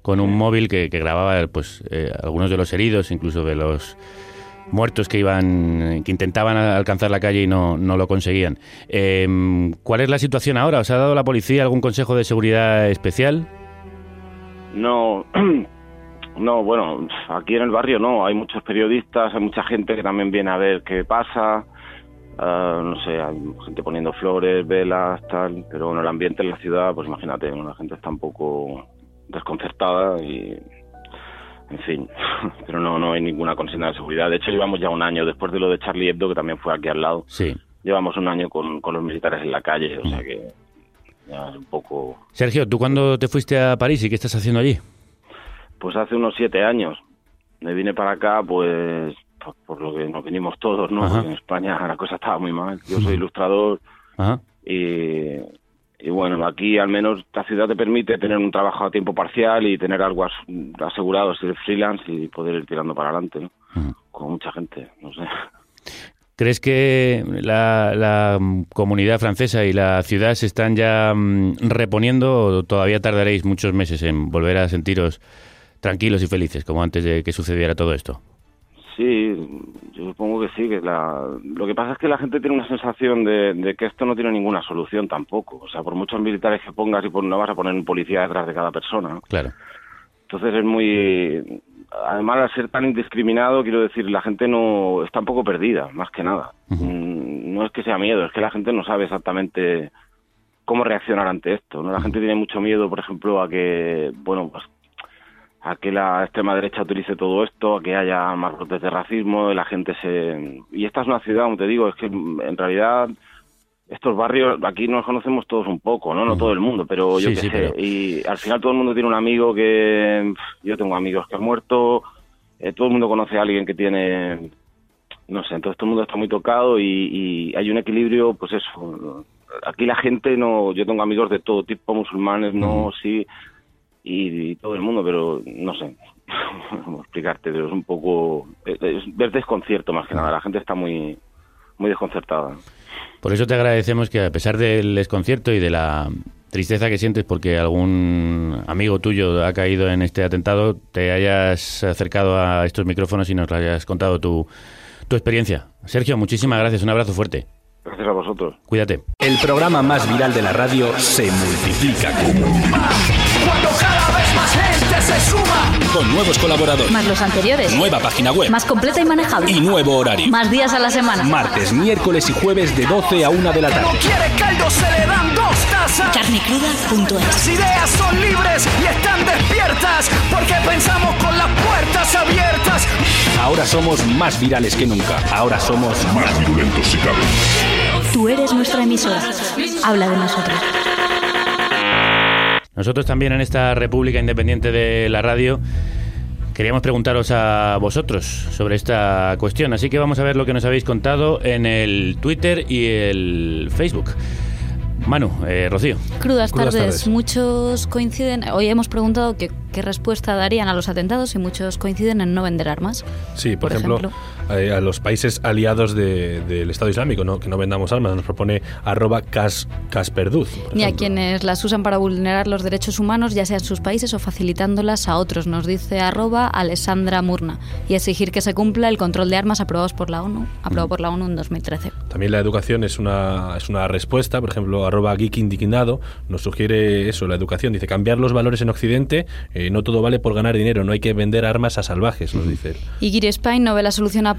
[SPEAKER 4] con un móvil que, que grababa pues eh, algunos de los heridos, incluso de los muertos que iban, que intentaban alcanzar la calle y no, no lo conseguían. Eh, ¿Cuál es la situación ahora? ¿Os ha dado la policía algún consejo de seguridad especial?
[SPEAKER 28] No, *clears throat* no, bueno, aquí en el barrio no, hay muchos periodistas, hay mucha gente que también viene a ver qué pasa, ah, no sé, hay gente poniendo flores, velas, tal, pero bueno, el ambiente en la ciudad, pues imagínate, ¿no? la gente está un poco desconcertada y, en fin, *laughs* pero no, no hay ninguna consigna de seguridad. De hecho, llevamos ya un año, después de lo de Charlie Hebdo, que también fue aquí al lado,
[SPEAKER 4] Sí.
[SPEAKER 28] llevamos un año con, con los militares en la calle, o sea que ya es un poco...
[SPEAKER 4] Sergio, ¿tú cuándo te fuiste a París y qué estás haciendo allí?
[SPEAKER 28] Pues hace unos siete años. Me vine para acá, pues, por, por lo que nos vinimos todos, ¿no? Porque en España la cosa estaba muy mal. Yo soy ilustrador
[SPEAKER 4] Ajá.
[SPEAKER 28] y, y bueno, aquí al menos la ciudad te permite tener un trabajo a tiempo parcial y tener algo as- asegurado, ser freelance y poder ir tirando para adelante, ¿no? Con mucha gente, no sé.
[SPEAKER 4] ¿Crees que la, la, comunidad francesa y la ciudad se están ya mm, reponiendo o todavía tardaréis muchos meses en volver a sentiros tranquilos y felices como antes de que sucediera todo esto?
[SPEAKER 28] Sí, yo supongo que sí. Que la... Lo que pasa es que la gente tiene una sensación de, de que esto no tiene ninguna solución tampoco. O sea, por muchos militares que pongas y por, no vas a poner un policía detrás de cada persona. ¿no?
[SPEAKER 4] Claro.
[SPEAKER 28] Entonces es muy... Además, al ser tan indiscriminado, quiero decir, la gente no está un poco perdida, más que nada. Mm, No es que sea miedo, es que la gente no sabe exactamente cómo reaccionar ante esto. ¿no? La gente tiene mucho miedo, por ejemplo, a que, bueno, pues a que la extrema derecha utilice todo esto, a que haya más brotes de racismo, y la gente se... Y esta es una ciudad, como te digo, es que en realidad estos barrios, aquí nos conocemos todos un poco, ¿no? No todo el mundo, pero yo
[SPEAKER 4] Sí,
[SPEAKER 28] qué
[SPEAKER 4] sí,
[SPEAKER 28] sé.
[SPEAKER 4] pero-
[SPEAKER 28] Y al final todo el mundo tiene un amigo que... Yo tengo amigos que han muerto, eh, todo el mundo conoce a alguien que tiene no sé, entonces todo el mundo está muy tocado y, y hay un equilibrio, pues eso. Aquí la gente no, yo tengo amigos de todo tipo, musulmanes, no, sí, y, y todo el mundo, pero no sé, *laughs* cómo explicarte, pero es un poco, es, ver desconcierto más que nada. La gente está muy, muy desconcertada.
[SPEAKER 4] Por eso te agradecemos que a pesar del desconcierto y de la tristeza que sientes porque algún amigo tuyo ha caído en este atentado, te hayas acercado a estos micrófonos y nos lo hayas contado tu, tu experiencia. Sergio, muchísimas gracias, un abrazo fuerte.
[SPEAKER 28] Gracias a vosotros.
[SPEAKER 4] Cuídate.
[SPEAKER 20] El programa más viral de la radio se multiplica como
[SPEAKER 5] Cuando cada vez más gente se suma.
[SPEAKER 20] con nuevos colaboradores,
[SPEAKER 29] Más los anteriores.
[SPEAKER 20] nueva página web
[SPEAKER 29] Más completa y manejable.
[SPEAKER 20] y nuevo horario.
[SPEAKER 29] Más días a la semana.
[SPEAKER 20] Martes, miércoles y jueves de 12 a 1 de la
[SPEAKER 5] No
[SPEAKER 20] tarde.
[SPEAKER 5] quiere caldo, se le dan dos tazas.
[SPEAKER 29] Carnecruda.es
[SPEAKER 5] Las ideas son libres y están despiertas porque pensamos con las puertas abiertas.
[SPEAKER 20] Ahora somos más virales que nunca. Ahora somos más violentos si cabe.
[SPEAKER 29] Tú eres nuestra emisora. Habla de nosotros.
[SPEAKER 4] Nosotros también en esta República Independiente de la Radio queríamos preguntaros a vosotros sobre esta cuestión, así que vamos a ver lo que nos habéis contado en el Twitter y el Facebook. Manu, eh, Rocío.
[SPEAKER 30] Crudas,
[SPEAKER 4] Crudas
[SPEAKER 30] tardes.
[SPEAKER 4] tardes.
[SPEAKER 30] Muchos coinciden. Hoy hemos preguntado qué, qué respuesta darían a los atentados y muchos coinciden en no vender armas.
[SPEAKER 20] Sí, por, ejemplo, a los países aliados de- del Estado Islámico, ¿no? que no vendamos armas, nos propone arroba cas, casperduz.
[SPEAKER 30] Ni a quienes las usan para vulnerar los derechos humanos, ya sea en sus países o facilitándolas a otros, nos dice arroba Alessandra Murna. Y exigir que se cumpla el control de armas aprobados por la ONU, aprobado por la ONU en 2013.
[SPEAKER 20] También la educación es una, es una respuesta, por ejemplo, arroba geek indignado nos sugiere eso, la educación, dice cambiar los valores en Occidente, eh, no todo vale por ganar dinero, no hay que vender armas a salvajes, nos dice él.
[SPEAKER 30] Y Giri Spain no ve la solución a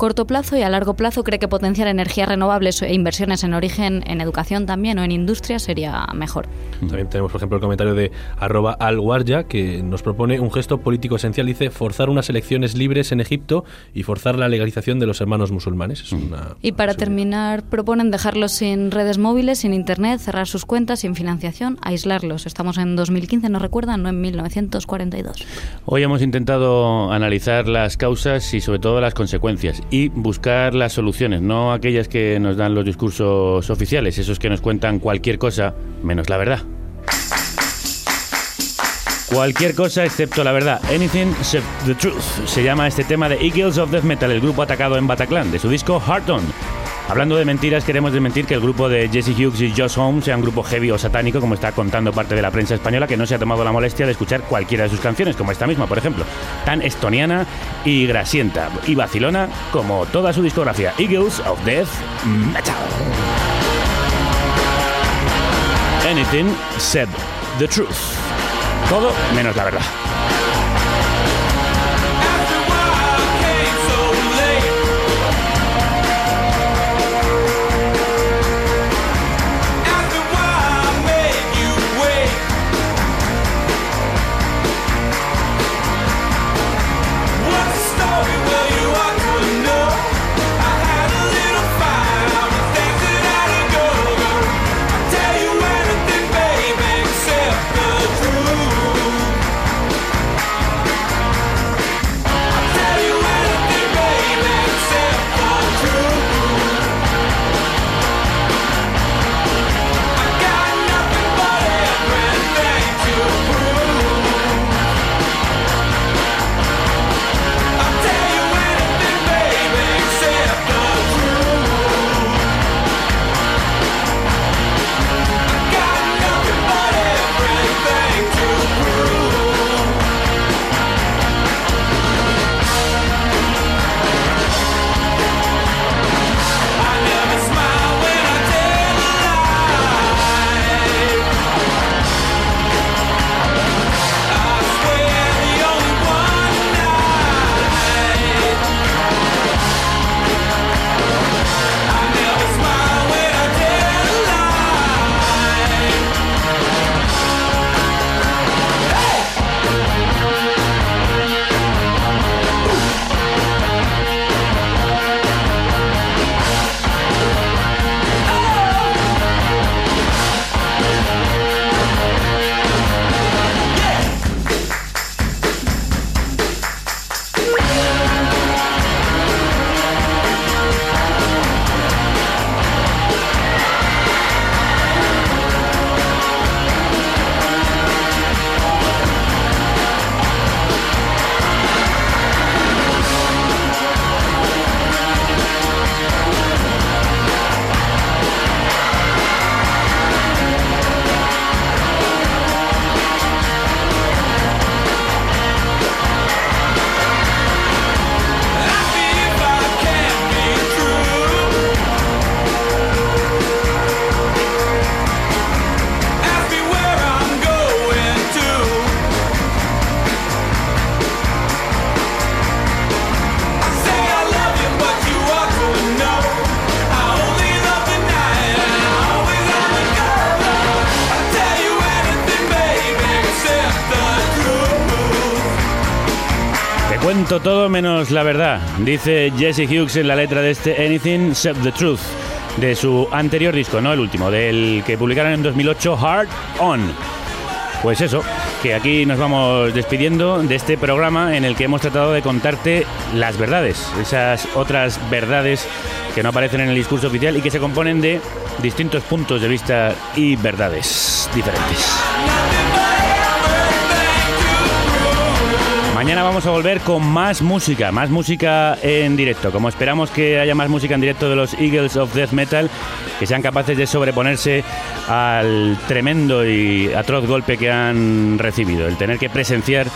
[SPEAKER 30] corto plazo y a largo plazo cree que potenciar energías renovables e inversiones en origen, en educación también o en industria sería mejor.
[SPEAKER 20] También tenemos, por ejemplo, el comentario de arroba alwarja, que nos propone un gesto político esencial. Dice forzar unas elecciones libres en Egipto y forzar la legalización de los hermanos musulmanes. Es una...
[SPEAKER 30] Y para terminar, proponen dejarlos sin redes móviles, sin internet, cerrar sus cuentas, sin financiación, aislarlos. Estamos en 2015, ¿no recuerdan? No en 1942.
[SPEAKER 4] Hoy hemos intentado analizar las causas y sobre todo las consecuencias y buscar las soluciones, no aquellas que nos dan los discursos oficiales, esos que nos cuentan cualquier cosa menos la verdad. Cualquier cosa excepto la verdad. Anything except the truth. Se llama este tema de Eagles of Death Metal, el grupo atacado en Bataclan, de su disco Heart On. Hablando de mentiras, queremos desmentir que el grupo de Jesse Hughes y Josh Holmes sea un grupo heavy o satánico, como está contando parte de la prensa española, que no se ha tomado la molestia de escuchar cualquiera de sus canciones, como esta misma, por ejemplo. Tan estoniana y grasienta y vacilona como toda su discografía. Eagles of Death Metal. Anything except the truth. Todo menos la verdad. Todo menos la verdad, dice Jesse Hughes en la letra de este Anything Except the Truth, de su anterior disco, no el último, del que publicaron en 2008, Hard On. Pues eso, que aquí nos vamos despidiendo de este programa en el que hemos tratado de contarte las verdades, esas otras verdades que no aparecen en el discurso oficial y que se componen de distintos puntos de vista y verdades diferentes. Mañana vamos a volver con más música, más música en directo. Como esperamos que haya más música en directo de los Eagles of Death Metal, que sean capaces de sobreponerse al tremendo y atroz golpe que han recibido. El tener que presenciar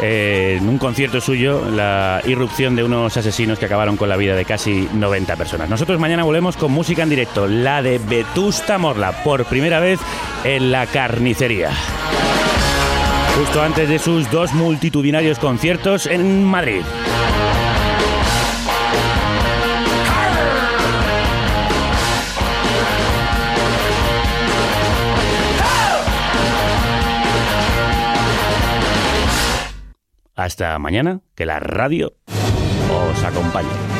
[SPEAKER 4] eh, en un concierto suyo la irrupción de unos asesinos que acabaron con la vida de casi 90 personas. Nosotros mañana volvemos con música en directo, la de Vetusta Morla, por primera vez en la carnicería justo antes de sus dos multitudinarios conciertos en Madrid. Hasta mañana, que la radio os acompañe.